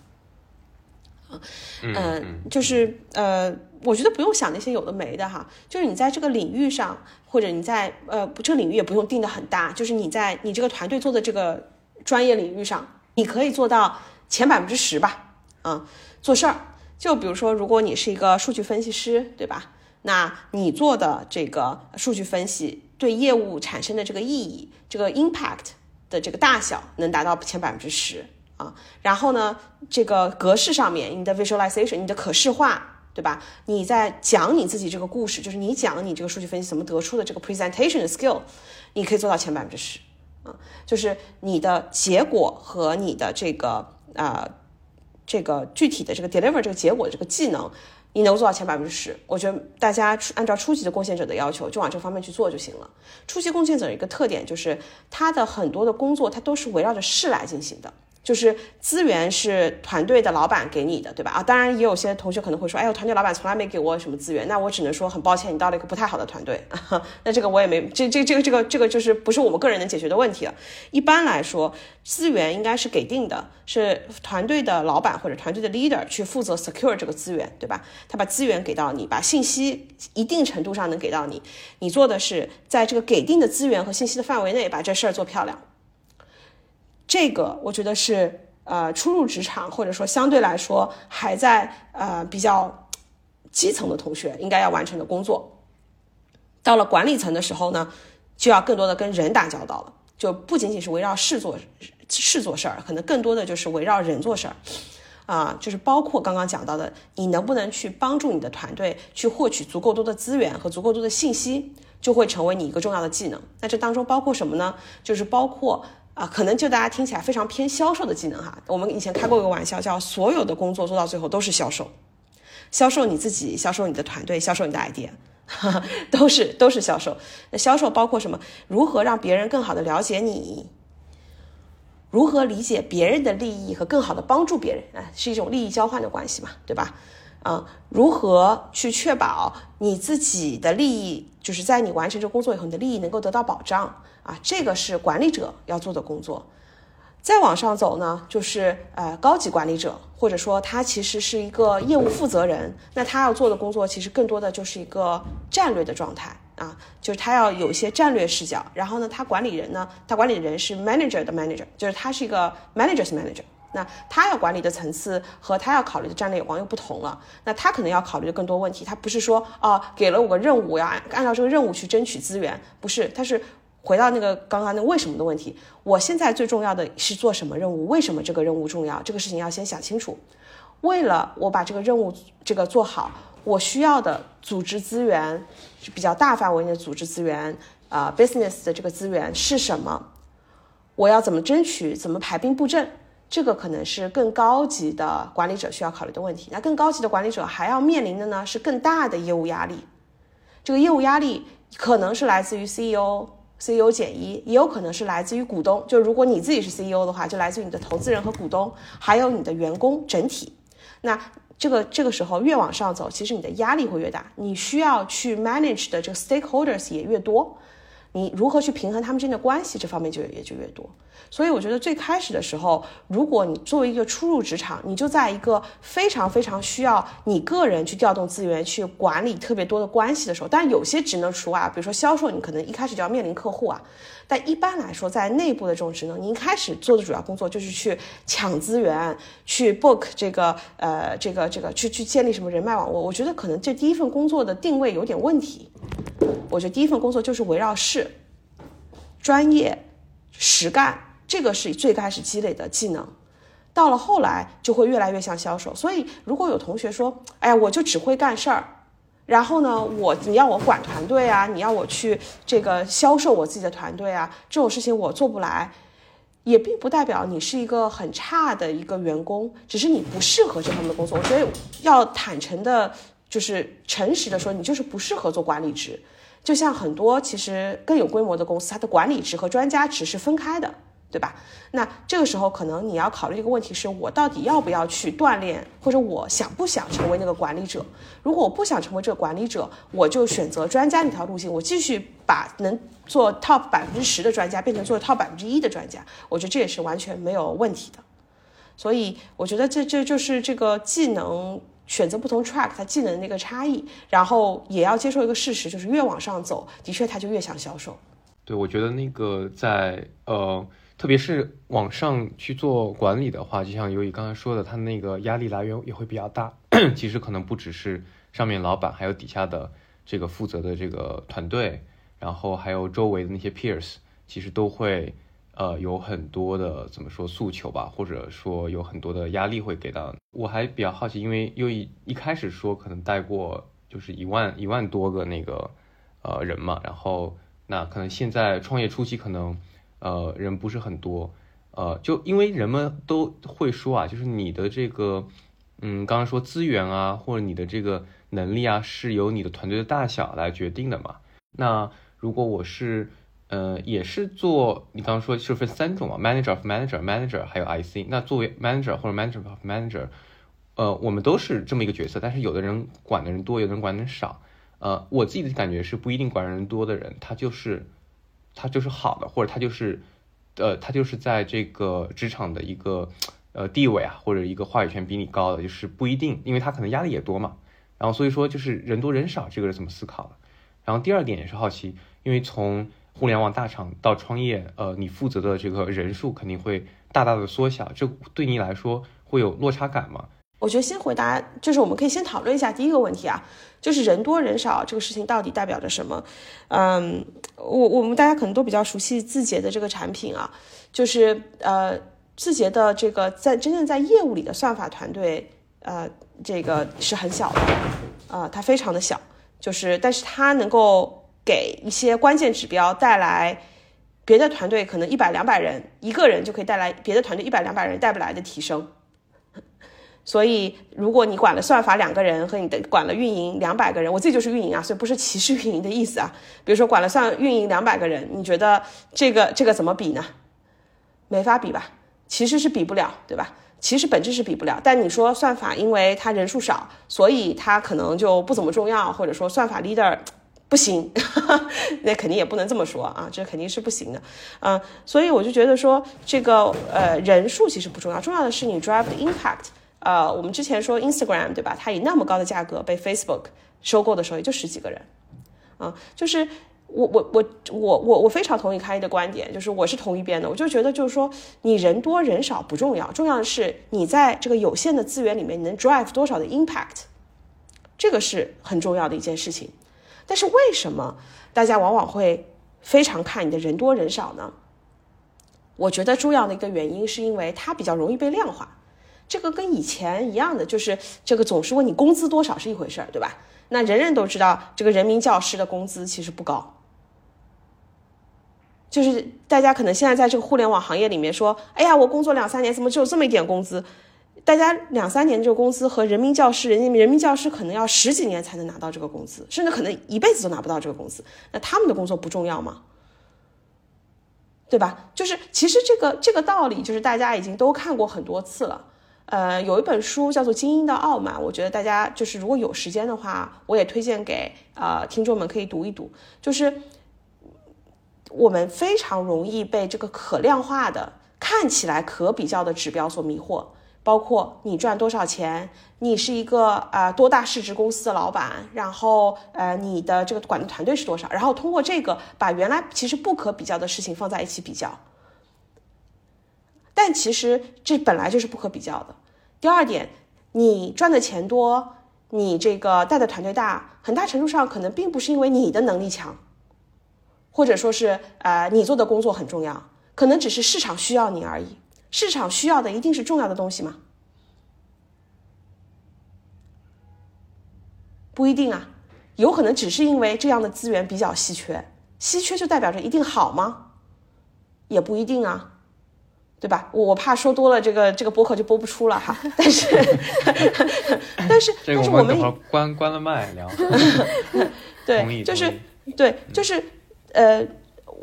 Speaker 3: 嗯，就是呃，我觉得不用想那些有的没的哈，就是你在这个领域上，或者你在呃，这个领域也不用定的很大，就是你在你这个团队做的这个专业领域上，你可以做到前百分之十吧，啊，做事儿。就比如说，如果你是一个数据分析师，对吧？那你做的这个数据分析对业务产生的这个意义，这个 impact 的这个大小，能达到前百分之十。啊，然后呢，这个格式上面，你的 visualization，你的可视化，对吧？你在讲你自己这个故事，就是你讲你这个数据分析怎么得出的这个 presentation 的 skill，你可以做到前百分之十啊，就是你的结果和你的这个啊，这个具体的这个 deliver 这个结果的这个技能，你能做到前百分之十，我觉得大家按照初级的贡献者的要求，就往这方面去做就行了。初级贡献者一个特点就是他的很多的工作，他都是围绕着事来进行的。就是资源是团队的老板给你的，对吧？啊，当然也有些同学可能会说，哎呦，团队老板从来没给我什么资源，那我只能说很抱歉，你到了一个不太好的团队。那这个我也没，这这这个这个这个就是不是我们个人能解决的问题了。一般来说，资源应该是给定的，是团队的老板或者团队的 leader 去负责 secure 这个资源，对吧？他把资源给到你，把信息一定程度上能给到你，你做的是在这个给定的资源和信息的范围内把这事儿做漂亮。这个我觉得是呃初入职场或者说相对来说还在呃比较基层的同学应该要完成的工作。到了管理层的时候呢，就要更多的跟人打交道了，就不仅仅是围绕事做事做事儿，可能更多的就是围绕人做事儿啊，就是包括刚刚讲到的，你能不能去帮助你的团队去获取足够多的资源和足够多的信息，就会成为你一个重要的技能。那这当中包括什么呢？就是包括。啊，可能就大家听起来非常偏销售的技能哈。我们以前开过一个玩笑，叫所有的工作做到最后都是销售，销售你自己，销售你的团队，销售你的 idea，都是都是销售。那销售包括什么？如何让别人更好的了解你？如何理解别人的利益和更好的帮助别人？啊，是一种利益交换的关系嘛，对吧？啊，如何去确保你自己的利益，就是在你完成这工作以后，你的利益能够得到保障？啊，这个是管理者要做的工作。再往上走呢，就是呃高级管理者，或者说他其实是一个业务负责人。那他要做的工作，其实更多的就是一个战略的状态啊，就是他要有一些战略视角。然后呢，他管理人呢，他管理人是 manager 的 manager，就是他是一个 manager's manager。那他要管理的层次和他要考虑的战略眼光又不同了。那他可能要考虑的更多问题，他不是说啊给了我个任务，我要按照这个任务去争取资源，不是，他是。回到那个刚刚那为什么的问题，我现在最重要的是做什么任务？为什么这个任务重要？这个事情要先想清楚。为了我把这个任务这个做好，我需要的组织资源是比较大范围的组织资源啊，business 的这个资源是什么？我要怎么争取？怎么排兵布阵？这个可能是更高级的管理者需要考虑的问题。那更高级的管理者还要面临的呢是更大的业务压力。这个业务压力可能是来自于 CEO。CEO 减一也有可能是来自于股东，就如果你自己是 CEO 的话，就来自于你的投资人和股东，还有你的员工整体。那这个这个时候越往上走，其实你的压力会越大，你需要去 manage 的这个 stakeholders 也越多。你如何去平衡他们之间的关系，这方面就也就越多。所以我觉得最开始的时候，如果你作为一个初入职场，你就在一个非常非常需要你个人去调动资源、去管理特别多的关系的时候，但有些职能除外，比如说销售，你可能一开始就要面临客户啊。但一般来说，在内部的这种职能，你一开始做的主要工作就是去抢资源、去 book 这个呃这个这个去去建立什么人脉网络。我觉得可能这第一份工作的定位有点问题。我觉得第一份工作就是围绕事、专业、实干，这个是最开始积累的技能。到了后来就会越来越像销售。所以如果有同学说：“哎呀，我就只会干事儿。”然后呢，我你要我管团队啊，你要我去这个销售我自己的团队啊，这种事情我做不来。也并不代表你是一个很差的一个员工，只是你不适合这方面的工作。我觉得要坦诚的，就是诚实的说，你就是不适合做管理职。就像很多其实更有规模的公司，它的管理职和专家职是分开的。对吧？那这个时候可能你要考虑一个问题是：我到底要不要去锻炼，或者我想不想成为那个管理者？如果我不想成为这个管理者，我就选择专家那条路径，我继续把能做 top 百分之十的专家变成做 top 百分之一的专家。我觉得这也是完全没有问题的。所以我觉得这这就是这个技能选择不同 track 它技能那个差异，然后也要接受一个事实，就是越往上走，的确他就越想销售。
Speaker 1: 对，我觉得那个在呃。特别是往上去做管理的话，就像尤以刚才说的，他那个压力来源也会比较大。其实可能不只是上面老板，还有底下的这个负责的这个团队，然后还有周围的那些 peers，其实都会呃有很多的怎么说诉求吧，或者说有很多的压力会给到。我还比较好奇，因为又一一开始说可能带过就是一万一万多个那个呃人嘛，然后那可能现在创业初期可能。呃，人不是很多，呃，就因为人们都会说啊，就是你的这个，嗯，刚刚说资源啊，或者你的这个能力啊，是由你的团队的大小来决定的嘛。那如果我是，呃，也是做你刚刚说是分三种嘛，manager of manager，manager 还有 IC。那作为 manager 或者 manager of manager，呃，我们都是这么一个角色，但是有的人管的人多，有的人管的人少。呃，我自己的感觉是不一定管人多的人，他就是。他就是好的，或者他就是，呃，他就是在这个职场的一个呃地位啊，或者一个话语权比你高的，就是不一定，因为他可能压力也多嘛。然后所以说就是人多人少，这个是怎么思考的？然后第二点也是好奇，因为从互联网大厂到创业，呃，你负责的这个人数肯定会大大的缩小，这对你来说会有落差感吗？
Speaker 3: 我觉得先回答，就是我们可以先讨论一下第一个问题啊，就是人多人少这个事情到底代表着什么？嗯，我我们大家可能都比较熟悉字节的这个产品啊，就是呃字节的这个在真正在业务里的算法团队，呃这个是很小的，呃它非常的小，就是但是它能够给一些关键指标带来别的团队可能一百两百人一个人就可以带来别的团队一百两百人带不来的提升。所以，如果你管了算法两个人和你的管了运营两百个人，我自己就是运营啊，所以不是歧视运营的意思啊。比如说管了算运营两百个人，你觉得这个这个怎么比呢？没法比吧？其实是比不了，对吧？其实本质是比不了。但你说算法因为它人数少，所以它可能就不怎么重要，或者说算法 leader 不行，那肯定也不能这么说啊，这肯定是不行的。嗯，所以我就觉得说这个呃人数其实不重要，重要的是你 drive 的 impact。呃，我们之前说 Instagram 对吧？它以那么高的价格被 Facebook 收购的时候，也就十几个人，啊，就是我我我我我我非常同意开一的观点，就是我是同一边的，我就觉得就是说你人多人少不重要，重要的是你在这个有限的资源里面，能 drive 多少的 impact，这个是很重要的一件事情。但是为什么大家往往会非常看你的人多人少呢？我觉得重要的一个原因是因为它比较容易被量化。这个跟以前一样的，就是这个总是问你工资多少是一回事儿，对吧？那人人都知道，这个人民教师的工资其实不高。就是大家可能现在在这个互联网行业里面说，哎呀，我工作两三年，怎么只有这么一点工资？大家两三年这个工资和人民教师，人家人民教师可能要十几年才能拿到这个工资，甚至可能一辈子都拿不到这个工资。那他们的工作不重要吗？对吧？就是其实这个这个道理，就是大家已经都看过很多次了。呃，有一本书叫做《精英的傲慢》，我觉得大家就是如果有时间的话，我也推荐给呃听众们可以读一读。就是我们非常容易被这个可量化的、看起来可比较的指标所迷惑，包括你赚多少钱，你是一个啊多大市值公司的老板，然后呃你的这个管的团队是多少，然后通过这个把原来其实不可比较的事情放在一起比较。但其实这本来就是不可比较的。第二点，你赚的钱多，你这个带的团队大，很大程度上可能并不是因为你的能力强，或者说是呃你做的工作很重要，可能只是市场需要你而已。市场需要的一定是重要的东西吗？不一定啊，有可能只是因为这样的资源比较稀缺，稀缺就代表着一定好吗？也不一定啊。对吧？我怕说多了，这个这个播客就播不出了哈。但是，但是，但是我们
Speaker 1: 关关了麦聊。
Speaker 3: 对，就是对，就是呃，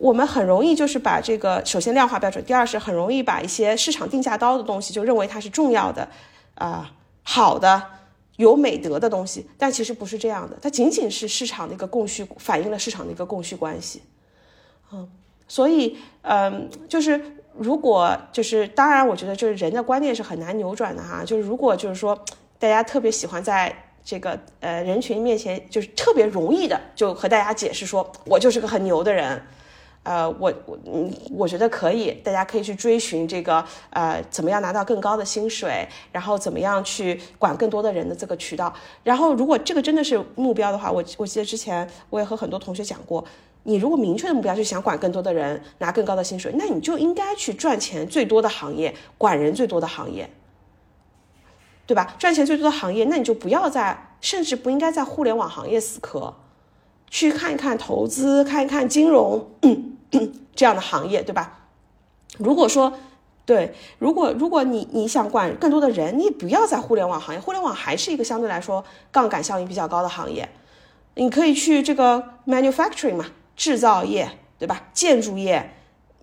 Speaker 3: 我们很容易就是把这个首先量化标准，第二是很容易把一些市场定价高的东西就认为它是重要的啊，好的有美德的东西，但其实不是这样的，它仅仅是市场的一个供需，反映了市场的一个供需关系。嗯，所以嗯，就是。如果就是当然，我觉得就是人的观念是很难扭转的哈。就是如果就是说，大家特别喜欢在这个呃人群面前，就是特别容易的就和大家解释说，我就是个很牛的人，呃，我我嗯，我觉得可以，大家可以去追寻这个呃怎么样拿到更高的薪水，然后怎么样去管更多的人的这个渠道。然后如果这个真的是目标的话，我我记得之前我也和很多同学讲过。你如果明确的目标就想管更多的人，拿更高的薪水，那你就应该去赚钱最多的行业，管人最多的行业，对吧？赚钱最多的行业，那你就不要在，甚至不应该在互联网行业死磕，去看一看投资，看一看金融这样的行业，对吧？如果说对，如果如果你你想管更多的人，你不要在互联网行业，互联网还是一个相对来说杠杆效应比较高的行业，你可以去这个 manufacturing 嘛。制造业对吧？建筑业，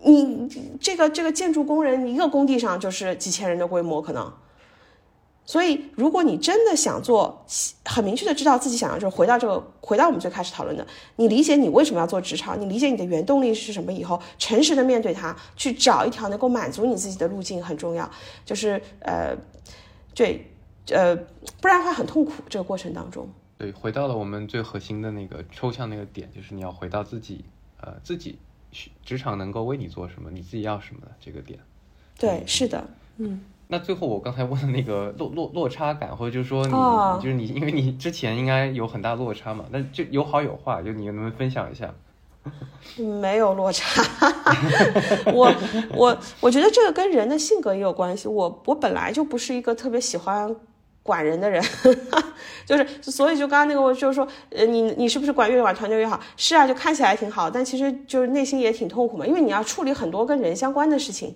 Speaker 3: 你这个这个建筑工人一个工地上就是几千人的规模可能。所以，如果你真的想做，很明确的知道自己想要，就是回到这个，回到我们最开始讨论的，你理解你为什么要做职场，你理解你的原动力是什么以后，诚实的面对它，去找一条能够满足你自己的路径很重要。就是呃，对，呃，不然的话很痛苦这个过程当中。
Speaker 1: 对，回到了我们最核心的那个抽象那个点，就是你要回到自己，呃，自己职场能够为你做什么，你自己要什么的这个点。
Speaker 3: 对，是的，嗯。
Speaker 1: 那最后我刚才问的那个落落落差感，或者就是说你就是你，因为你之前应该有很大落差嘛，那就有好有坏，就你能不能分享一下？
Speaker 3: 没有落差，我我我觉得这个跟人的性格也有关系。我我本来就不是一个特别喜欢。管人的人，就是，所以就刚刚那个，我就是说，呃，你你是不是管越管团队越好？是啊，就看起来挺好，但其实就是内心也挺痛苦嘛，因为你要处理很多跟人相关的事情，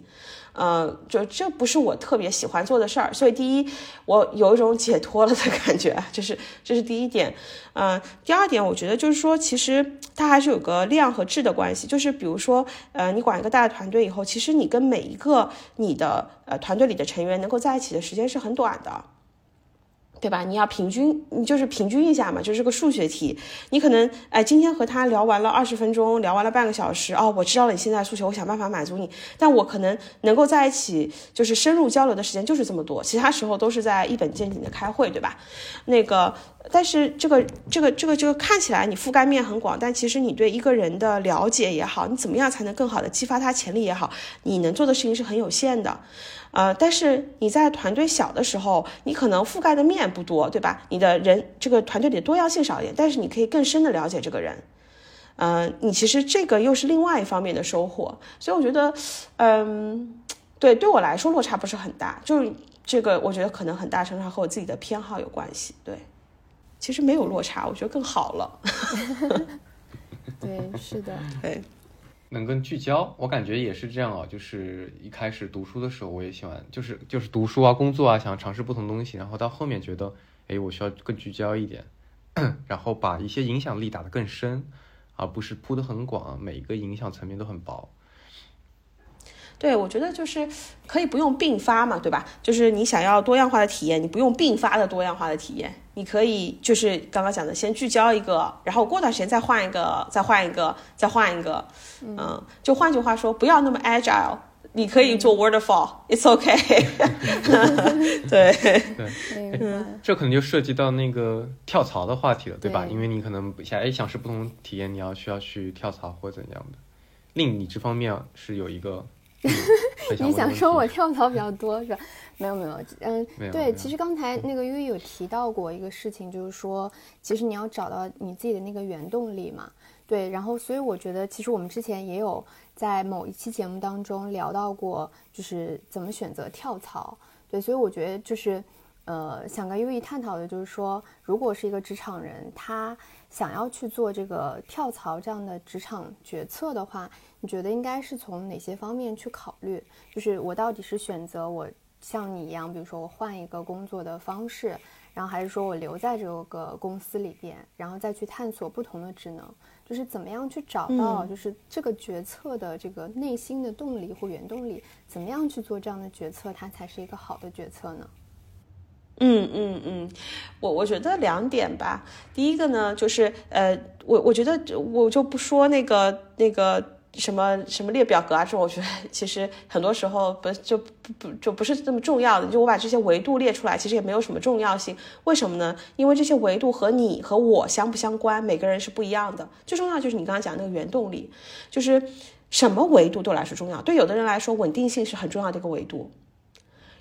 Speaker 3: 呃，就这不是我特别喜欢做的事儿。所以第一，我有一种解脱了的感觉，这是这是第一点。嗯，第二点，我觉得就是说，其实它还是有个量和质的关系，就是比如说，呃，你管一个大的团队以后，其实你跟每一个你的呃团队里的成员能够在一起的时间是很短的。对吧？你要平均，你就是平均一下嘛，就是个数学题。你可能哎，今天和他聊完了二十分钟，聊完了半个小时，哦，我知道了你现在诉求，我想办法满足你。但我可能能够在一起，就是深入交流的时间就是这么多，其他时候都是在一本正经的开会，对吧？那个，但是这个这个这个这个看起来你覆盖面很广，但其实你对一个人的了解也好，你怎么样才能更好的激发他潜力也好，你能做的事情是很有限的。呃，但是你在团队小的时候，你可能覆盖的面不多，对吧？你的人这个团队里的多样性少一点，但是你可以更深的了解这个人。嗯，你其实这个又是另外一方面的收获。所以我觉得，嗯，对，对我来说落差不是很大，就是这个，我觉得可能很大程度上和我自己的偏好有关系。对，其实没有落差，我觉得更好了。
Speaker 2: 对，是的，
Speaker 3: 对。
Speaker 1: 能更聚焦，我感觉也是这样啊。就是一开始读书的时候，我也喜欢，就是就是读书啊、工作啊，想尝试不同东西。然后到后面觉得，哎，我需要更聚焦一点，然后把一些影响力打得更深，而不是铺得很广，每一个影响层面都很薄。
Speaker 3: 对，我觉得就是可以不用并发嘛，对吧？就是你想要多样化的体验，你不用并发的多样化的体验，你可以就是刚刚讲的，先聚焦一个，然后过段时间再换一个，再换一个，再换一个，嗯，就换句话说，不要那么 agile，你可以做 waterfall，it's okay。对
Speaker 1: 对，这可能就涉及到那个跳槽的话题了，对吧？因为你可能想哎想是不同体验，你要需要去跳槽或怎样的，令你这方面是有一个。
Speaker 2: 你想说我跳槽比较多是吧？没有没有，嗯，对，其实刚才那个悠悠有提到过一个事情，就是说，其实你要找到你自己的那个原动力嘛，对，然后所以我觉得，其实我们之前也有在某一期节目当中聊到过，就是怎么选择跳槽，对，所以我觉得就是，呃，想跟优一探讨的就是说，如果是一个职场人，他想要去做这个跳槽这样的职场决策的话，你觉得应该是从哪些方面去考虑？就是我到底是选择我像你一样，比如说我换一个工作的方式，然后还是说我留在这个公司里边，然后再去探索不同的职能？就是怎么样去找到，就是这个决策的这个内心的动力或原动力，怎么样去做这样的决策，它才是一个好的决策呢？
Speaker 3: 嗯嗯嗯，我我觉得两点吧。第一个呢，就是呃，我我觉得我就不说那个那个什么什么列表格啊这种，我觉得其实很多时候不就不不就不是那么重要的。就我把这些维度列出来，其实也没有什么重要性。为什么呢？因为这些维度和你和我相不相关，每个人是不一样的。最重要就是你刚刚讲那个原动力，就是什么维度对我来说重要？对有的人来说，稳定性是很重要的一个维度。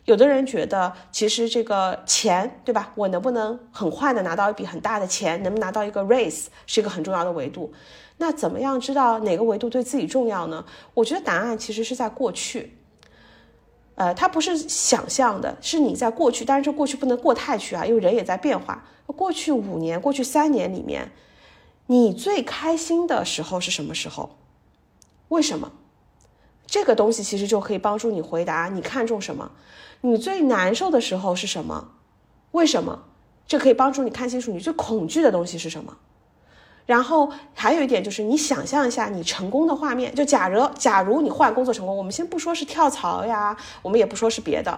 Speaker 3: 有的人觉得，其实这个钱，对吧？我能不能很快的拿到一笔很大的钱，能不能拿到一个 raise，是一个很重要的维度。那怎么样知道哪个维度对自己重要呢？我觉得答案其实是在过去，呃，它不是想象的，是你在过去。但是，这过去不能过太去啊，因为人也在变化。过去五年、过去三年里面，你最开心的时候是什么时候？为什么？这个东西其实就可以帮助你回答你看重什么。你最难受的时候是什么？为什么？这可以帮助你看清楚你最恐惧的东西是什么。然后还有一点就是，你想象一下你成功的画面。就假如假如你换工作成功，我们先不说是跳槽呀，我们也不说是别的。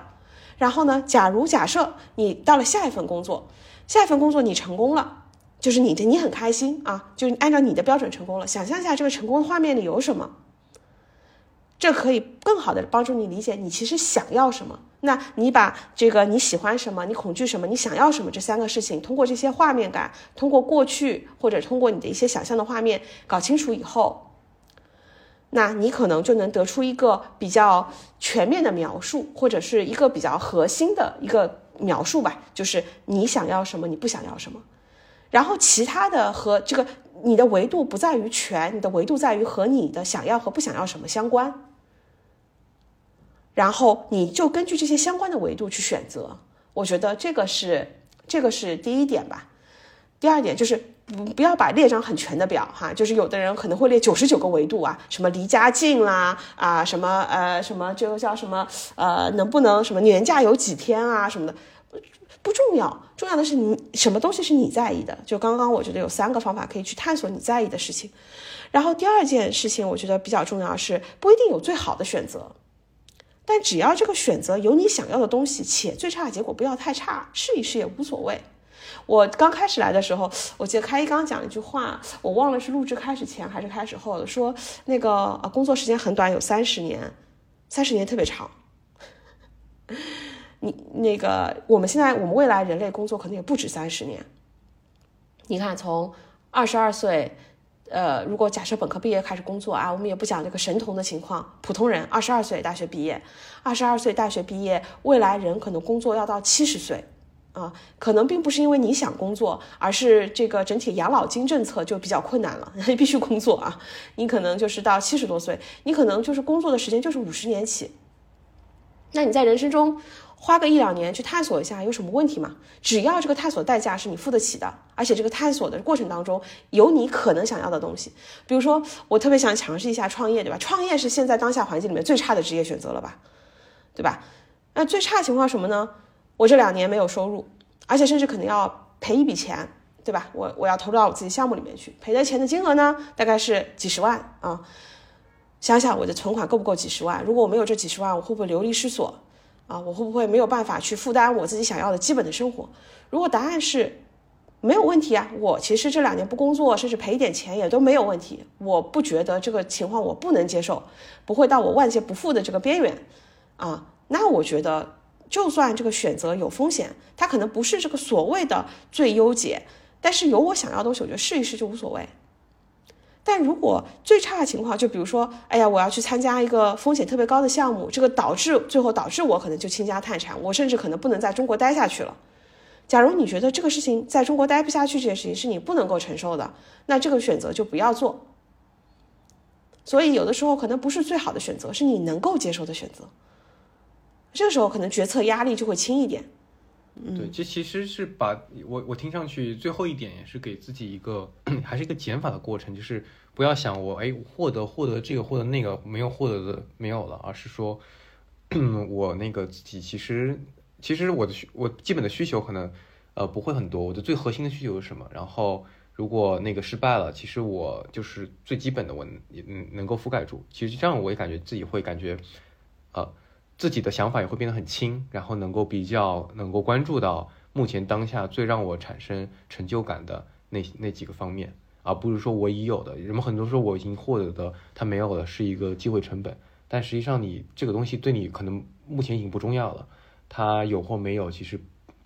Speaker 3: 然后呢，假如假设你到了下一份工作，下一份工作你成功了，就是你的你很开心啊，就按照你的标准成功了。想象一下这个成功的画面里有什么？这可以更好的帮助你理解你其实想要什么。那你把这个你喜欢什么、你恐惧什么、你想要什么这三个事情，通过这些画面感，通过过去或者通过你的一些想象的画面搞清楚以后，那你可能就能得出一个比较全面的描述，或者是一个比较核心的一个描述吧，就是你想要什么，你不想要什么。然后其他的和这个你的维度不在于全，你的维度在于和你的想要和不想要什么相关。然后你就根据这些相关的维度去选择，我觉得这个是这个是第一点吧。第二点就是不不要把列张很全的表哈，就是有的人可能会列九十九个维度啊，什么离家近啦啊，什么呃什么这个叫什么呃能不能什么年假有几天啊什么的，不不重要，重要的是你什么东西是你在意的。就刚刚我觉得有三个方法可以去探索你在意的事情。然后第二件事情我觉得比较重要是不一定有最好的选择。但只要这个选择有你想要的东西，且最差的结果不要太差，试一试也无所谓。我刚开始来的时候，我记得开一刚讲一句话，我忘了是录制开始前还是开始后的，说那个呃工作时间很短，有三十年，三十年特别长。你那个我们现在我们未来人类工作可能也不止三十年。你看，从二十二岁。呃，如果假设本科毕业开始工作啊，我们也不讲这个神童的情况，普通人二十二岁大学毕业，二十二岁大学毕业，未来人可能工作要到七十岁，啊，可能并不是因为你想工作，而是这个整体养老金政策就比较困难了，必须工作啊，你可能就是到七十多岁，你可能就是工作的时间就是五十年起，那你在人生中。花个一两年去探索一下有什么问题吗？只要这个探索代价是你付得起的，而且这个探索的过程当中有你可能想要的东西，比如说我特别想尝试一下创业，对吧？创业是现在当下环境里面最差的职业选择了吧，对吧？那最差情况什么呢？我这两年没有收入，而且甚至可能要赔一笔钱，对吧？我我要投入到我自己项目里面去，赔的钱的金额呢，大概是几十万啊。想想我的存款够不够几十万？如果我没有这几十万，我会不会流离失所？啊，我会不会没有办法去负担我自己想要的基本的生活？如果答案是没有问题啊，我其实这两年不工作，甚至赔一点钱也都没有问题。我不觉得这个情况我不能接受，不会到我万劫不复的这个边缘啊。那我觉得，就算这个选择有风险，它可能不是这个所谓的最优解，但是有我想要的东西，我觉得试一试就无所谓。但如果最差的情况，就比如说，哎呀，我要去参加一个风险特别高的项目，这个导致最后导致我可能就倾家荡产，我甚至可能不能在中国待下去了。假如你觉得这个事情在中国待不下去，这件事情是你不能够承受的，那这个选择就不要做。所以有的时候可能不是最好的选择，是你能够接受的选择。这个时候可能决策压力就会轻一点。
Speaker 1: 对，这其实是把我我听上去最后一点也是给自己一个还是一个减法的过程，就是不要想我哎获得获得这个获得那个没有获得的没有了，而是说 我那个自己其实其实我的需我基本的需求可能呃不会很多，我的最核心的需求是什么？然后如果那个失败了，其实我就是最基本的我也能能够覆盖住。其实这样我也感觉自己会感觉呃。自己的想法也会变得很轻，然后能够比较能够关注到目前当下最让我产生成就感的那那几个方面，而不是说我已有的。人们很多时候我已经获得的，它没有了，是一个机会成本。但实际上，你这个东西对你可能目前已经不重要了，它有或没有，其实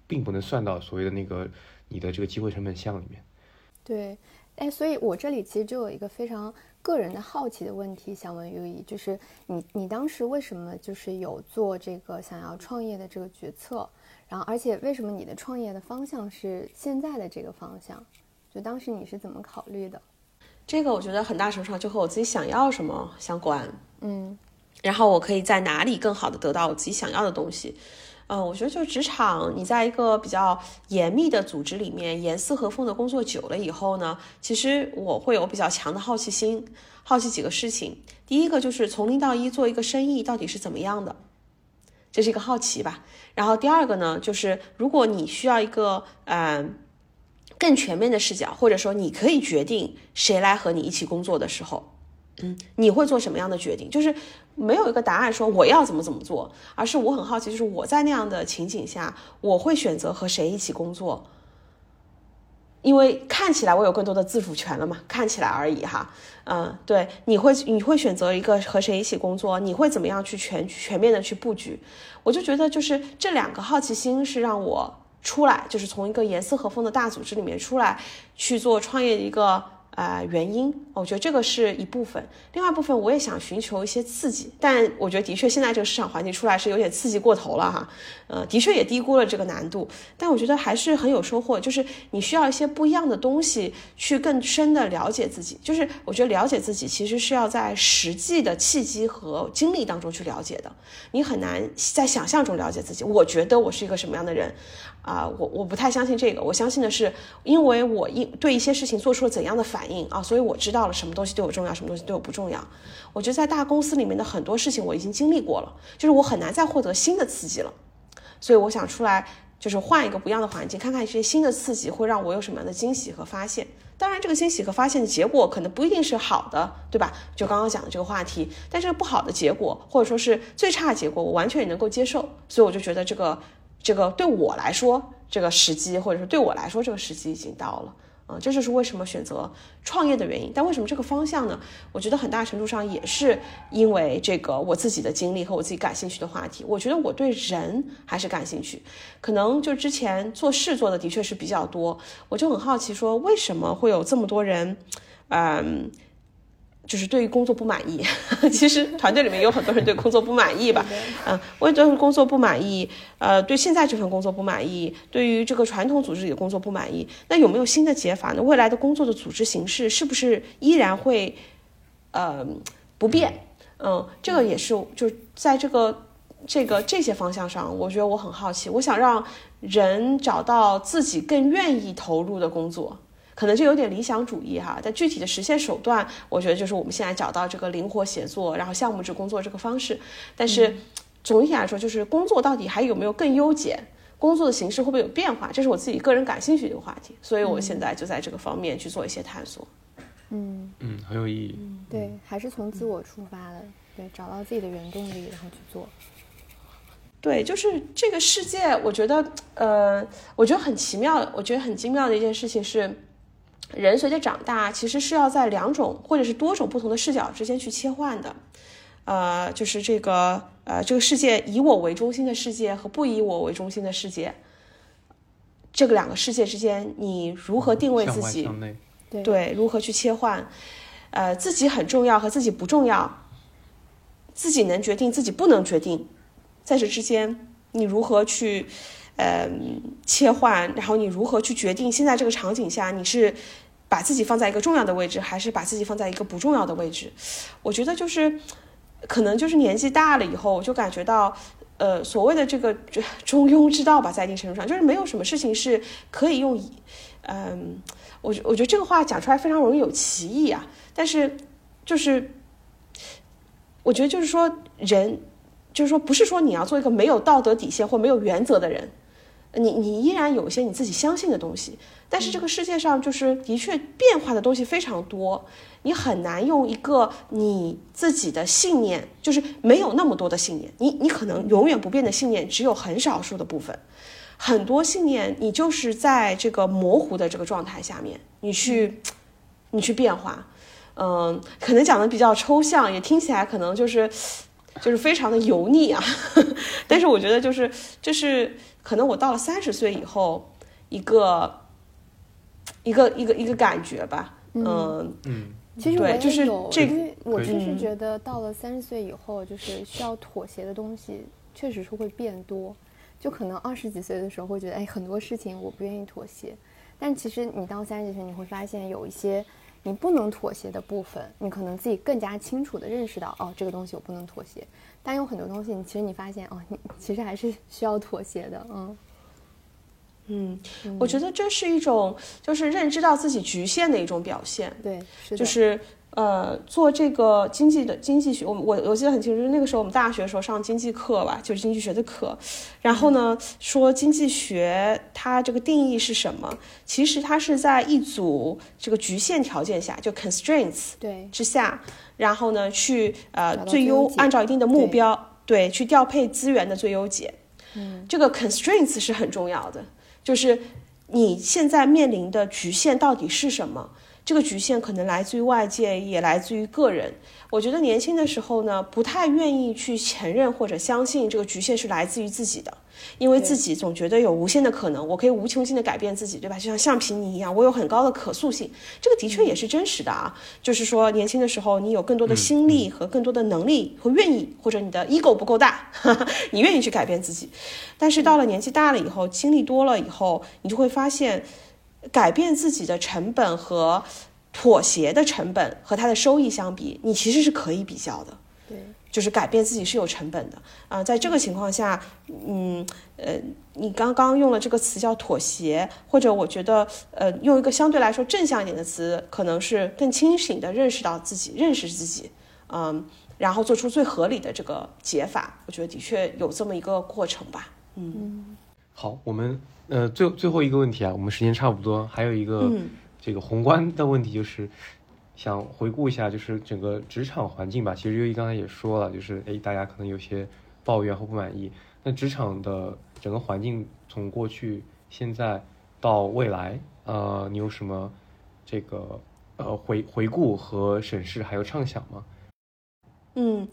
Speaker 1: 并不能算到所谓的那个你的这个机会成本项里面。
Speaker 2: 对，哎，所以我这里其实就有一个非常。个人的好奇的问题想问优怡，就是你你当时为什么就是有做这个想要创业的这个决策，然后而且为什么你的创业的方向是现在的这个方向？就当时你是怎么考虑的？
Speaker 3: 这个我觉得很大程度上就和我自己想要什么相关，
Speaker 2: 嗯，
Speaker 3: 然后我可以在哪里更好的得到我自己想要的东西。嗯，我觉得就职场，你在一个比较严密的组织里面严丝合缝的工作久了以后呢，其实我会有比较强的好奇心，好奇几个事情。第一个就是从零到一做一个生意到底是怎么样的，这是一个好奇吧。然后第二个呢，就是如果你需要一个嗯更全面的视角，或者说你可以决定谁来和你一起工作的时候。嗯，你会做什么样的决定？就是没有一个答案说我要怎么怎么做，而是我很好奇，就是我在那样的情景下，我会选择和谁一起工作？因为看起来我有更多的自主权了嘛，看起来而已哈。嗯，对，你会你会选择一个和谁一起工作？你会怎么样去全全面的去布局？我就觉得就是这两个好奇心是让我出来，就是从一个严丝合缝的大组织里面出来去做创业的一个。啊，原因，我觉得这个是一部分。另外一部分，我也想寻求一些刺激，但我觉得的确现在这个市场环境出来是有点刺激过头了哈。呃，的确也低估了这个难度，但我觉得还是很有收获。就是你需要一些不一样的东西，去更深的了解自己。就是我觉得了解自己，其实是要在实际的契机和经历当中去了解的。你很难在想象中了解自己。我觉得我是一个什么样的人。啊，我我不太相信这个，我相信的是，因为我一对一些事情做出了怎样的反应啊，所以我知道了什么东西对我重要，什么东西对我不重要。我觉得在大公司里面的很多事情我已经经历过了，就是我很难再获得新的刺激了，所以我想出来，就是换一个不一样的环境，看看一些新的刺激会让我有什么样的惊喜和发现。当然，这个惊喜和发现的结果可能不一定是好的，对吧？就刚刚讲的这个话题，但是不好的结果或者说是最差的结果，我完全也能够接受，所以我就觉得这个。这个对我来说，这个时机，或者说对我来说，这个时机已经到了，嗯，这就是为什么选择创业的原因。但为什么这个方向呢？我觉得很大程度上也是因为这个我自己的经历和我自己感兴趣的话题。我觉得我对人还是感兴趣，可能就之前做事做的的确是比较多，我就很好奇，说为什么会有这么多人，嗯。就是对于工作不满意，其实团队里面有很多人对工作不满意吧，嗯，为对工作不满意，呃，对现在这份工作不满意，对于这个传统组织里的工作不满意，那有没有新的解法呢？未来的工作的组织形式是不是依然会，呃，不变？嗯，这个也是，就在这个这个这些方向上，我觉得我很好奇，我想让人找到自己更愿意投入的工作。可能就有点理想主义哈，但具体的实现手段，我觉得就是我们现在找到这个灵活协作，然后项目制工作这个方式。但是总体来说，就是工作到底还有没有更优解，工作的形式会不会有变化，这是我自己个人感兴趣的一个话题。所以我现在就在这个方面去做一些探索。
Speaker 2: 嗯
Speaker 1: 嗯，很有意义。
Speaker 2: 对，还是从自我出发的，对，找到自己的原动力，然后去做。
Speaker 3: 对，就是这个世界，我觉得，呃，我觉得很奇妙，我觉得很精妙的一件事情是。人随着长大，其实是要在两种或者是多种不同的视角之间去切换的，呃，就是这个呃，这个世界以我为中心的世界和不以我为中心的世界，这个两个世界之间，你如何定位自己？对，如何去切换？呃，自己很重要和自己不重要，自己能决定，自己不能决定，在这之间，你如何去？嗯，切换，然后你如何去决定现在这个场景下你是把自己放在一个重要的位置，还是把自己放在一个不重要的位置？我觉得就是可能就是年纪大了以后，我就感觉到呃所谓的这个中庸之道吧，在一定程度上，就是没有什么事情是可以用，嗯，我我觉得这个话讲出来非常容易有歧义啊，但是就是我觉得就是说人。就是说，不是说你要做一个没有道德底线或没有原则的人，你你依然有一些你自己相信的东西。但是这个世界上就是的确变化的东西非常多，你很难用一个你自己的信念，就是没有那么多的信念，你你可能永远不变的信念只有很少数的部分，很多信念你就是在这个模糊的这个状态下面，你去你去变化，嗯，可能讲的比较抽象，也听起来可能就是。就是非常的油腻啊，但是我觉得就是就是可能我到了三十岁以后，一个一个一个一个感觉吧，嗯。
Speaker 2: 嗯，其实我
Speaker 3: 也
Speaker 2: 有，因为我就是觉得到了三十岁以后，就是需要妥协的东西确实是会变多，就可能二十几岁的时候会觉得哎很多事情我不愿意妥协，但其实你到三十几岁你会发现有一些。你不能妥协的部分，你可能自己更加清楚的认识到，哦，这个东西我不能妥协。但有很多东西，你其实你发现，哦，你其实还是需要妥协的，嗯。
Speaker 3: 嗯，我觉得这是一种，就是认知到自己局限的一种表现。
Speaker 2: 对，
Speaker 3: 就是。呃，做这个经济的经济学，我我我记得很清楚，就是那个时候我们大学的时候上经济课吧，就是经济学的课。然后呢，说经济学它这个定义是什么？其实它是在一组这个局限条件下，就 constraints
Speaker 2: 对
Speaker 3: 之下，然后呢去呃最优按照一定的目标对去调配资源的最优解。
Speaker 2: 嗯，
Speaker 3: 这个 constraints 是很重要的，就是你现在面临的局限到底是什么？这个局限可能来自于外界，也来自于个人。我觉得年轻的时候呢，不太愿意去承认或者相信这个局限是来自于自己的，因为自己总觉得有无限的可能，我可以无穷尽的改变自己，对吧？就像橡皮泥一样，我有很高的可塑性。这个的确也是真实的啊，就是说年轻的时候你有更多的心力和更多的能力和愿意，或者你的 ego 不够大，你愿意去改变自己。但是到了年纪大了以后，经历多了以后，你就会发现。改变自己的成本和妥协的成本和它的收益相比，你其实是可以比较的。
Speaker 2: 对，
Speaker 3: 就是改变自己是有成本的啊。在这个情况下，嗯呃，你刚刚用了这个词叫妥协，或者我觉得呃，用一个相对来说正向一点的词，可能是更清醒的认识到自己，认识自己，嗯，然后做出最合理的这个解法。我觉得的确有这么一个过程吧。嗯，
Speaker 4: 好，我们。呃，最最后一个问题啊，我们时间差不多，还有一个这个宏观的问题，就是想回顾一下，就是整个职场环境吧。其实优一刚才也说了，就是哎，大家可能有些抱怨和不满意。那职场的整个环境从过去、现在到未来，呃，你有什么这个呃回回顾和审视，还有畅想吗？
Speaker 3: 嗯。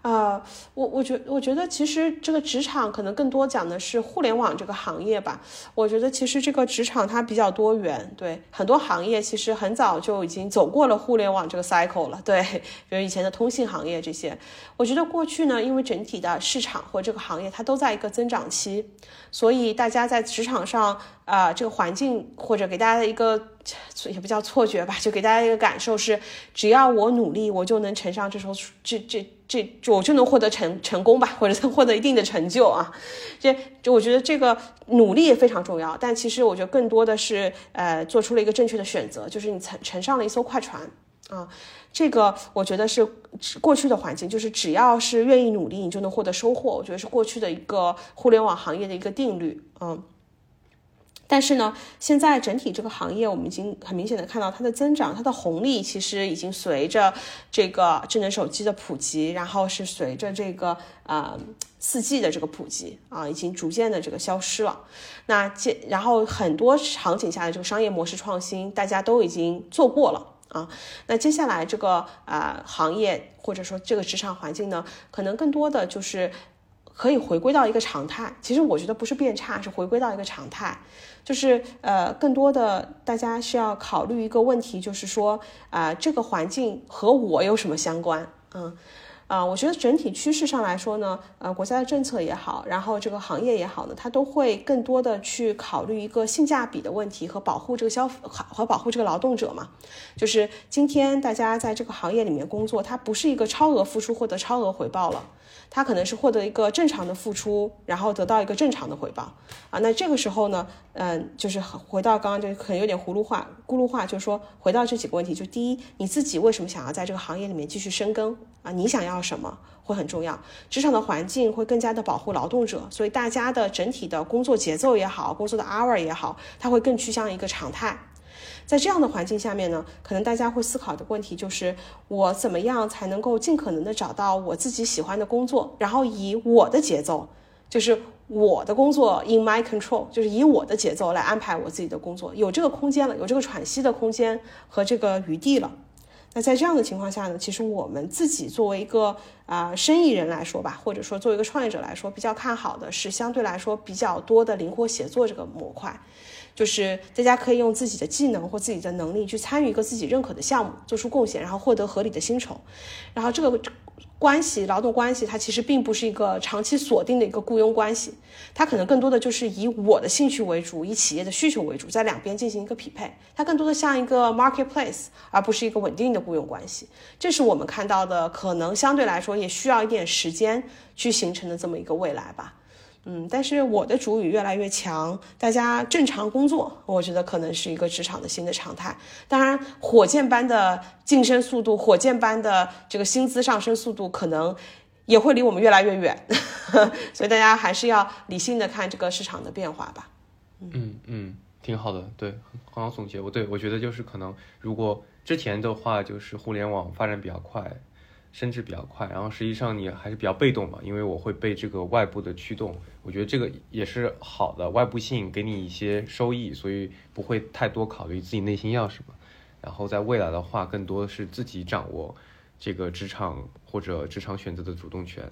Speaker 3: 啊，我我觉我觉得其实这个职场可能更多讲的是互联网这个行业吧。我觉得其实这个职场它比较多元，对很多行业其实很早就已经走过了互联网这个 cycle 了。对，比如以前的通信行业这些，我觉得过去呢，因为整体的市场或这个行业它都在一个增长期，所以大家在职场上啊这个环境或者给大家的一个也不叫错觉吧，就给大家一个感受是，只要我努力，我就能乘上这艘这这。这我就能获得成成功吧，或者获得一定的成就啊。这就我觉得这个努力也非常重要，但其实我觉得更多的是呃做出了一个正确的选择，就是你乘乘上了一艘快船啊。这个我觉得是过去的环境，就是只要是愿意努力，你就能获得收获。我觉得是过去的一个互联网行业的一个定律，嗯。但是呢，现在整体这个行业，我们已经很明显的看到它的增长，它的红利其实已经随着这个智能手机的普及，然后是随着这个呃四 G 的这个普及啊，已经逐渐的这个消失了。那接然后很多场景下的这个商业模式创新，大家都已经做过了啊。那接下来这个啊行业或者说这个职场环境呢，可能更多的就是可以回归到一个常态。其实我觉得不是变差，是回归到一个常态。就是呃，更多的大家需要考虑一个问题，就是说啊，这个环境和我有什么相关？嗯，啊，我觉得整体趋势上来说呢，呃，国家的政策也好，然后这个行业也好呢，它都会更多的去考虑一个性价比的问题和保护这个消和保护这个劳动者嘛。就是今天大家在这个行业里面工作，它不是一个超额付出获得超额回报了。他可能是获得一个正常的付出，然后得到一个正常的回报啊。那这个时候呢，嗯，就是回到刚刚就可能有点葫芦话、咕噜话，就是说回到这几个问题，就第一，你自己为什么想要在这个行业里面继续深耕啊？你想要什么会很重要。职场的环境会更加的保护劳动者，所以大家的整体的工作节奏也好，工作的 hour 也好，它会更趋向一个常态。在这样的环境下面呢，可能大家会思考的问题就是，我怎么样才能够尽可能的找到我自己喜欢的工作，然后以我的节奏，就是我的工作 in my control，就是以我的节奏来安排我自己的工作，有这个空间了，有这个喘息的空间和这个余地了。那在这样的情况下呢，其实我们自己作为一个啊生意人来说吧，或者说作为一个创业者来说，比较看好的是相对来说比较多的灵活协作这个模块。就是大家可以用自己的技能或自己的能力去参与一个自己认可的项目，做出贡献，然后获得合理的薪酬。然后这个关系，劳动关系，它其实并不是一个长期锁定的一个雇佣关系，它可能更多的就是以我的兴趣为主，以企业的需求为主，在两边进行一个匹配。它更多的像一个 marketplace，而不是一个稳定的雇佣关系。这是我们看到的，可能相对来说也需要一点时间去形成的这么一个未来吧。嗯，但是我的主语越来越强，大家正常工作，我觉得可能是一个职场的新的常态。当然，火箭般的晋升速度，火箭般的这个薪资上升速度，可能也会离我们越来越远。所以大家还是要理性的看这个市场的变化吧。
Speaker 1: 嗯嗯，挺好的，对，很好总结。我对我觉得就是可能，如果之前的话，就是互联网发展比较快。升值比较快，然后实际上你还是比较被动嘛，因为我会被这个外部的驱动，我觉得这个也是好的，外部性给你一些收益，所以不会太多考虑自己内心要什么。然后在未来的话，更多的是自己掌握这个职场或者职场选择的主动权，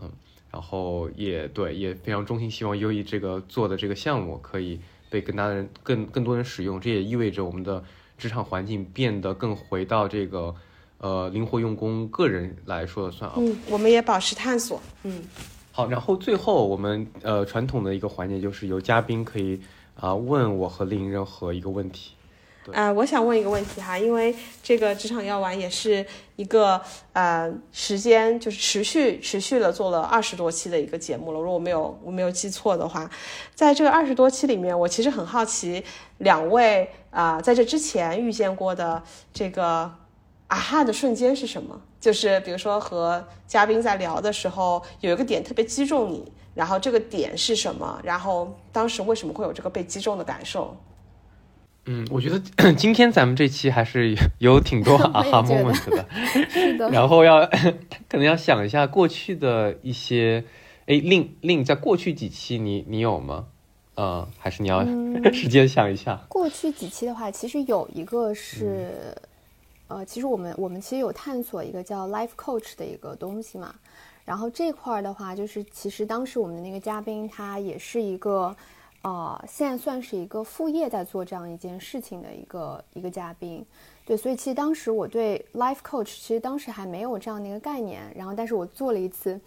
Speaker 1: 嗯，然后也对，也非常衷心希望优异这个做的这个项目可以被更大的人、更更多人使用，这也意味着我们的职场环境变得更回到这个。呃，灵活用工，个人来说了算啊。
Speaker 3: 嗯，我们也保持探索。嗯，
Speaker 1: 好，然后最后我们呃传统的一个环节就是由嘉宾可以啊问我和令任何一个问题。
Speaker 3: 啊，我想问一个问题哈，因为这个职场药丸也是一个呃时间就是持续持续了做了二十多期的一个节目了，如果我没有我没有记错的话，在这个二十多期里面，我其实很好奇两位啊在这之前遇见过的这个。啊哈的瞬间是什么？就是比如说和嘉宾在聊的时候，有一个点特别击中你，然后这个点是什么？然后当时为什么会有这个被击中的感受？
Speaker 1: 嗯，我觉得 今天咱们这期还是有挺多啊哈 moment
Speaker 2: 的。是的。
Speaker 1: 然后要 可能要想一下过去的一些，哎，令令在过去几期你你有吗？嗯，还是你要 时间想一下。
Speaker 2: 过去几期的话，其实有一个是。呃，其实我们我们其实有探索一个叫 life coach 的一个东西嘛，然后这块儿的话，就是其实当时我们的那个嘉宾他也是一个，呃，现在算是一个副业在做这样一件事情的一个一个嘉宾，对，所以其实当时我对 life coach 其实当时还没有这样的一个概念，然后但是我做了一次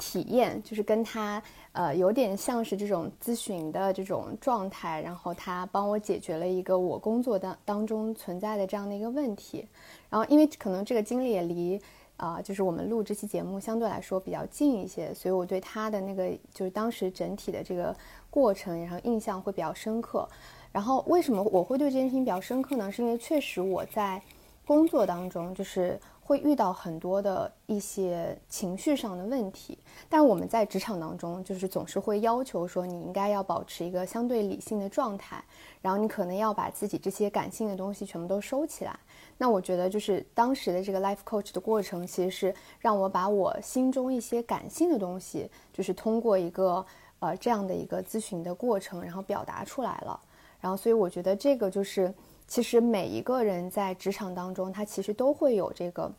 Speaker 2: 体验，就是跟他。呃，有点像是这种咨询的这种状态，然后他帮我解决了一个我工作当当中存在的这样的一个问题，然后因为可能这个经历也离啊，就是我们录这期节目相对来说比较近一些，所以我对他的那个就是当时整体的这个过程，然后印象会比较深刻。然后为什么我会对这件事情比较深刻呢？是因为确实我在工作当中就是。会遇到很多的一些情绪上的问题，但我们在职场当中，就是总是会要求说你应该要保持一个相对理性的状态，然后你可能要把自己这些感性的东西全部都收起来。那我觉得就是当时的这个 life coach 的过程，其实是让我把我心中一些感性的东西，就是通过一个呃这样的一个咨询的过程，然后表达出来了。然后所以我觉得这个就是。其实每一个人在职场当中，他其实都会有这个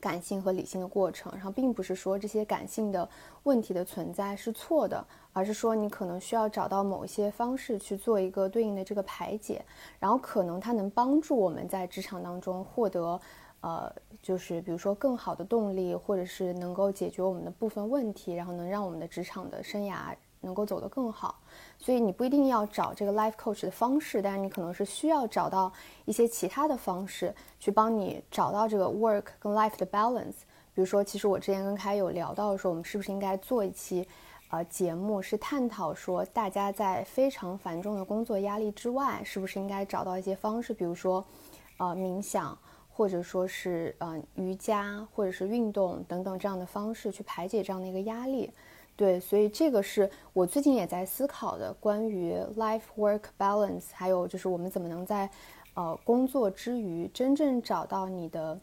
Speaker 2: 感性和理性的过程。然后，并不是说这些感性的问题的存在是错的，而是说你可能需要找到某一些方式去做一个对应的这个排解。然后，可能它能帮助我们在职场当中获得，呃，就是比如说更好的动力，或者是能够解决我们的部分问题，然后能让我们的职场的生涯能够走得更好。所以你不一定要找这个 life coach 的方式，但是你可能是需要找到一些其他的方式，去帮你找到这个 work 跟 life 的 balance，比如说，其实我之前跟开有聊到说，我们是不是应该做一期，呃，节目是探讨说，大家在非常繁重的工作压力之外，是不是应该找到一些方式，比如说，呃，冥想，或者说是呃瑜伽，或者是运动等等这样的方式去排解这样的一个压力。对，所以这个是我最近也在思考的，关于 life work balance，还有就是我们怎么能在，呃，工作之余真正找到你的。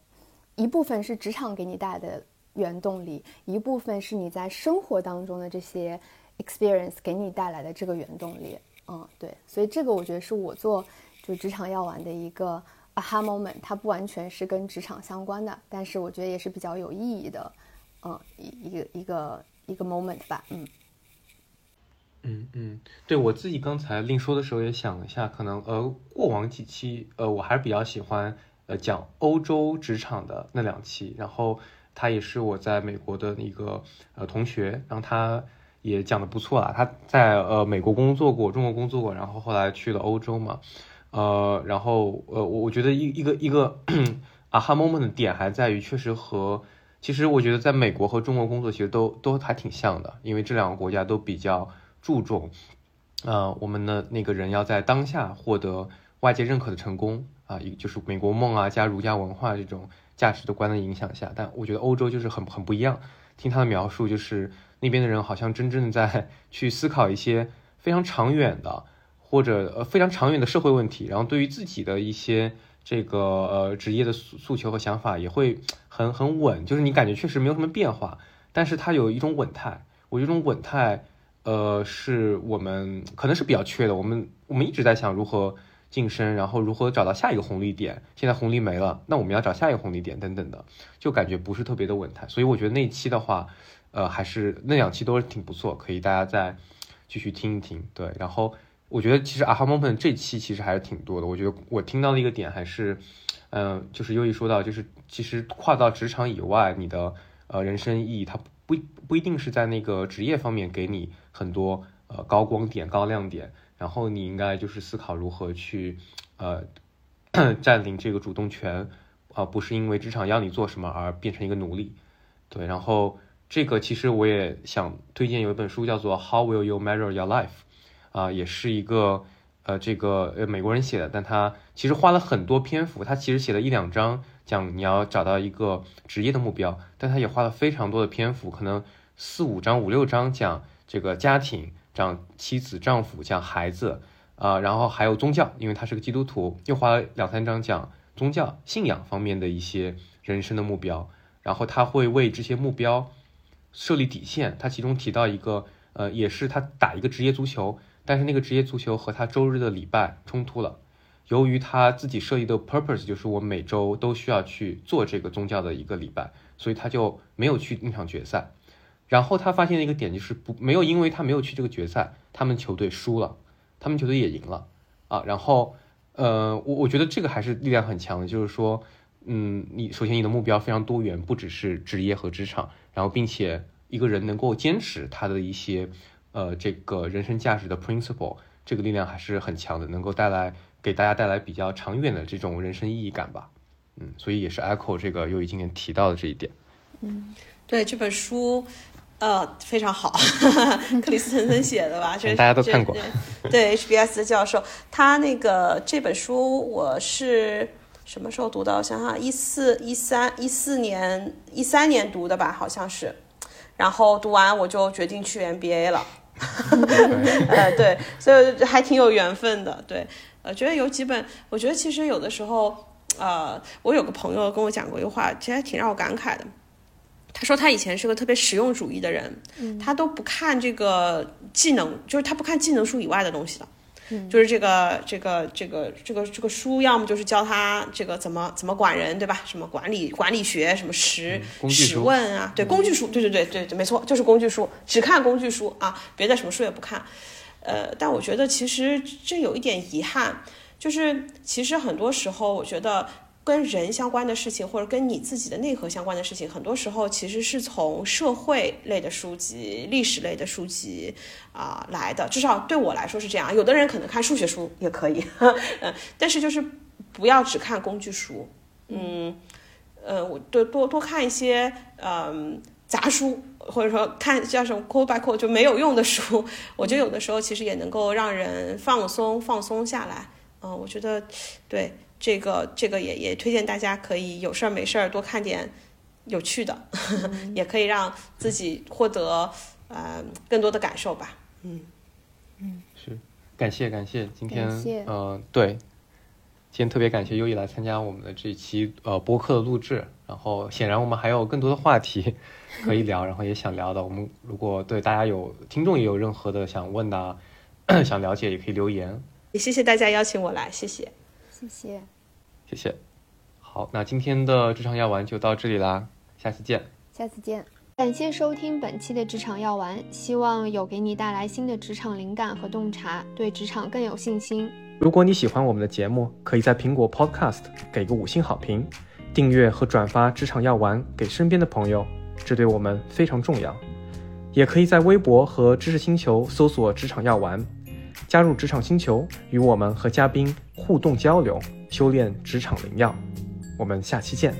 Speaker 2: 一部分是职场给你带来的原动力，一部分是你在生活当中的这些 experience 给你带来的这个原动力。嗯，对，所以这个我觉得是我做就职场药丸的一个 aha moment，它不完全是跟职场相关的，但是我觉得也是比较有意义的，嗯，一一个一个一个 moment 吧。嗯，
Speaker 1: 嗯嗯，对我自己刚才另说的时候也想了一下，可能呃过往几期呃我还是比较喜欢。呃，讲欧洲职场的那两期，然后他也是我在美国的一个呃同学，然后他也讲的不错啊。他在呃美国工作过，中国工作过，然后后来去了欧洲嘛，呃，然后呃我我觉得一一个一个 啊哈 moment 的点还在于，确实和其实我觉得在美国和中国工作其实都都还挺像的，因为这两个国家都比较注重，呃我们的那个人要在当下获得外界认可的成功。啊，一就是美国梦啊，加儒家文化这种价值的观的影响下，但我觉得欧洲就是很很不一样。听他的描述，就是那边的人好像真正在 去思考一些非常长远的，或者呃非常长远的社会问题，然后对于自己的一些这个呃职业的诉诉求和想法也会很很稳，就是你感觉确实没有什么变化，但是它有一种稳态。我这种稳态，呃，是我们可能是比较缺的。我们我们一直在想如何。晋升，然后如何找到下一个红利点？现在红利没了，那我们要找下一个红利点，等等的，就感觉不是特别的稳态。所以我觉得那期的话，呃，还是那两期都是挺不错，可以大家再继续听一听。对，然后我觉得其实啊哈 moment 这期其实还是挺多的。我觉得我听到的一个点还是，嗯，就是优一说到，就是其实跨到职场以外，你的呃人生意义，它不不一定是在那个职业方面给你很多呃高光点、高亮点。然后你应该就是思考如何去，呃，占领这个主动权，啊，不是因为职场要你做什么而变成一个奴隶，对。然后这个其实我也想推荐有一本书叫做《How Will You Measure Your Life》，啊，也是一个呃这个呃美国人写的，但他其实花了很多篇幅，他其实写了一两章讲你要找到一个职业的目标，但他也花了非常多的篇幅，可能四五章五六章讲这个家庭。讲妻子、丈夫，讲孩子，啊，然后还有宗教，因为他是个基督徒，又花了两三章讲宗教信仰方面的一些人生的目标，然后他会为这些目标设立底线。他其中提到一个，呃，也是他打一个职业足球，但是那个职业足球和他周日的礼拜冲突了。由于他自己设立的 purpose 就是我每周都需要去做这个宗教的一个礼拜，所以他就没有去那场决赛。然后他发现了一个点，就是不没有，因为他没有去这个决赛，他们球队输了，他们球队也赢了啊。然后，呃，我我觉得这个还是力量很强的，就是说，嗯，你首先你的目标非常多元，不只是职业和职场，然后并且一个人能够坚持他的一些呃这个人生价值的 principle，这个力量还是很强的，能够带来给大家带来比较长远的这种人生意义感吧。嗯，所以也是 echo 这个又已今年提到的这一点。
Speaker 3: 嗯，对这本书。呃，非常好，克里斯滕森写的吧？这
Speaker 1: 大家都看过。
Speaker 3: 对，HBS 的教授，他那个这本书我是什么时候读的？我想想，一四一三一四年一三年读的吧，好像是。然后读完我就决定去 MBA 了。呃，对，所以还挺有缘分的。对，呃，觉得有几本，我觉得其实有的时候，呃，我有个朋友跟我讲过一句话，其实还挺让我感慨的。他说他以前是个特别实用主义的人，他都不看这个技能，就是他不看技能书以外的东西的，就是这个这个这个这个这个书，要么就是教他这个怎么怎么管人，对吧？什么管理管理学，什么实实问啊，对工具书，对对对对对，没错，就是工具书，只看工具书啊，别的什么书也不看。呃，但我觉得其实这有一点遗憾，就是其实很多时候我觉得。跟人相关的事情，或者跟你自己的内核相关的事情，很多时候其实是从社会类的书籍、历史类的书籍啊来的。至少对我来说是这样。有的人可能看数学书也可以，嗯，但是就是不要只看工具书。嗯，呃，我多多多看一些嗯杂书，或者说看叫什么 call by call 就没有用的书，我觉得有的时候其实也能够让人放松放松下来。嗯，我觉得对这个这个也也推荐大家可以有事儿没事儿多看点有趣的，也可以让自己获得呃更多的感受吧。嗯
Speaker 2: 嗯，
Speaker 1: 是感谢感谢今天
Speaker 2: 感谢
Speaker 1: 呃对，今天特别感谢优一来参加我们的这期呃播客的录制，然后显然我们还有更多的话题 可以聊，然后也想聊的，我们如果对大家有听众也有任何的想问的啊、想了解，也可以留言，
Speaker 3: 也谢谢大家邀请我来，谢谢。
Speaker 2: 谢谢，
Speaker 1: 谢谢。好，那今天的职场药丸就到这里啦，下期见。
Speaker 2: 下次见。感谢收听本期的职场药丸，希望有给你带来新的职场灵感和洞察，对职场更有信心。
Speaker 4: 如果你喜欢我们的节目，可以在苹果 Podcast 给个五星好评，订阅和转发《职场药丸》给身边的朋友，这对我们非常重要。也可以在微博和知识星球搜索“职场药丸”，加入职场星球，与我们和嘉宾互动交流，修炼职场灵药。我们下期见。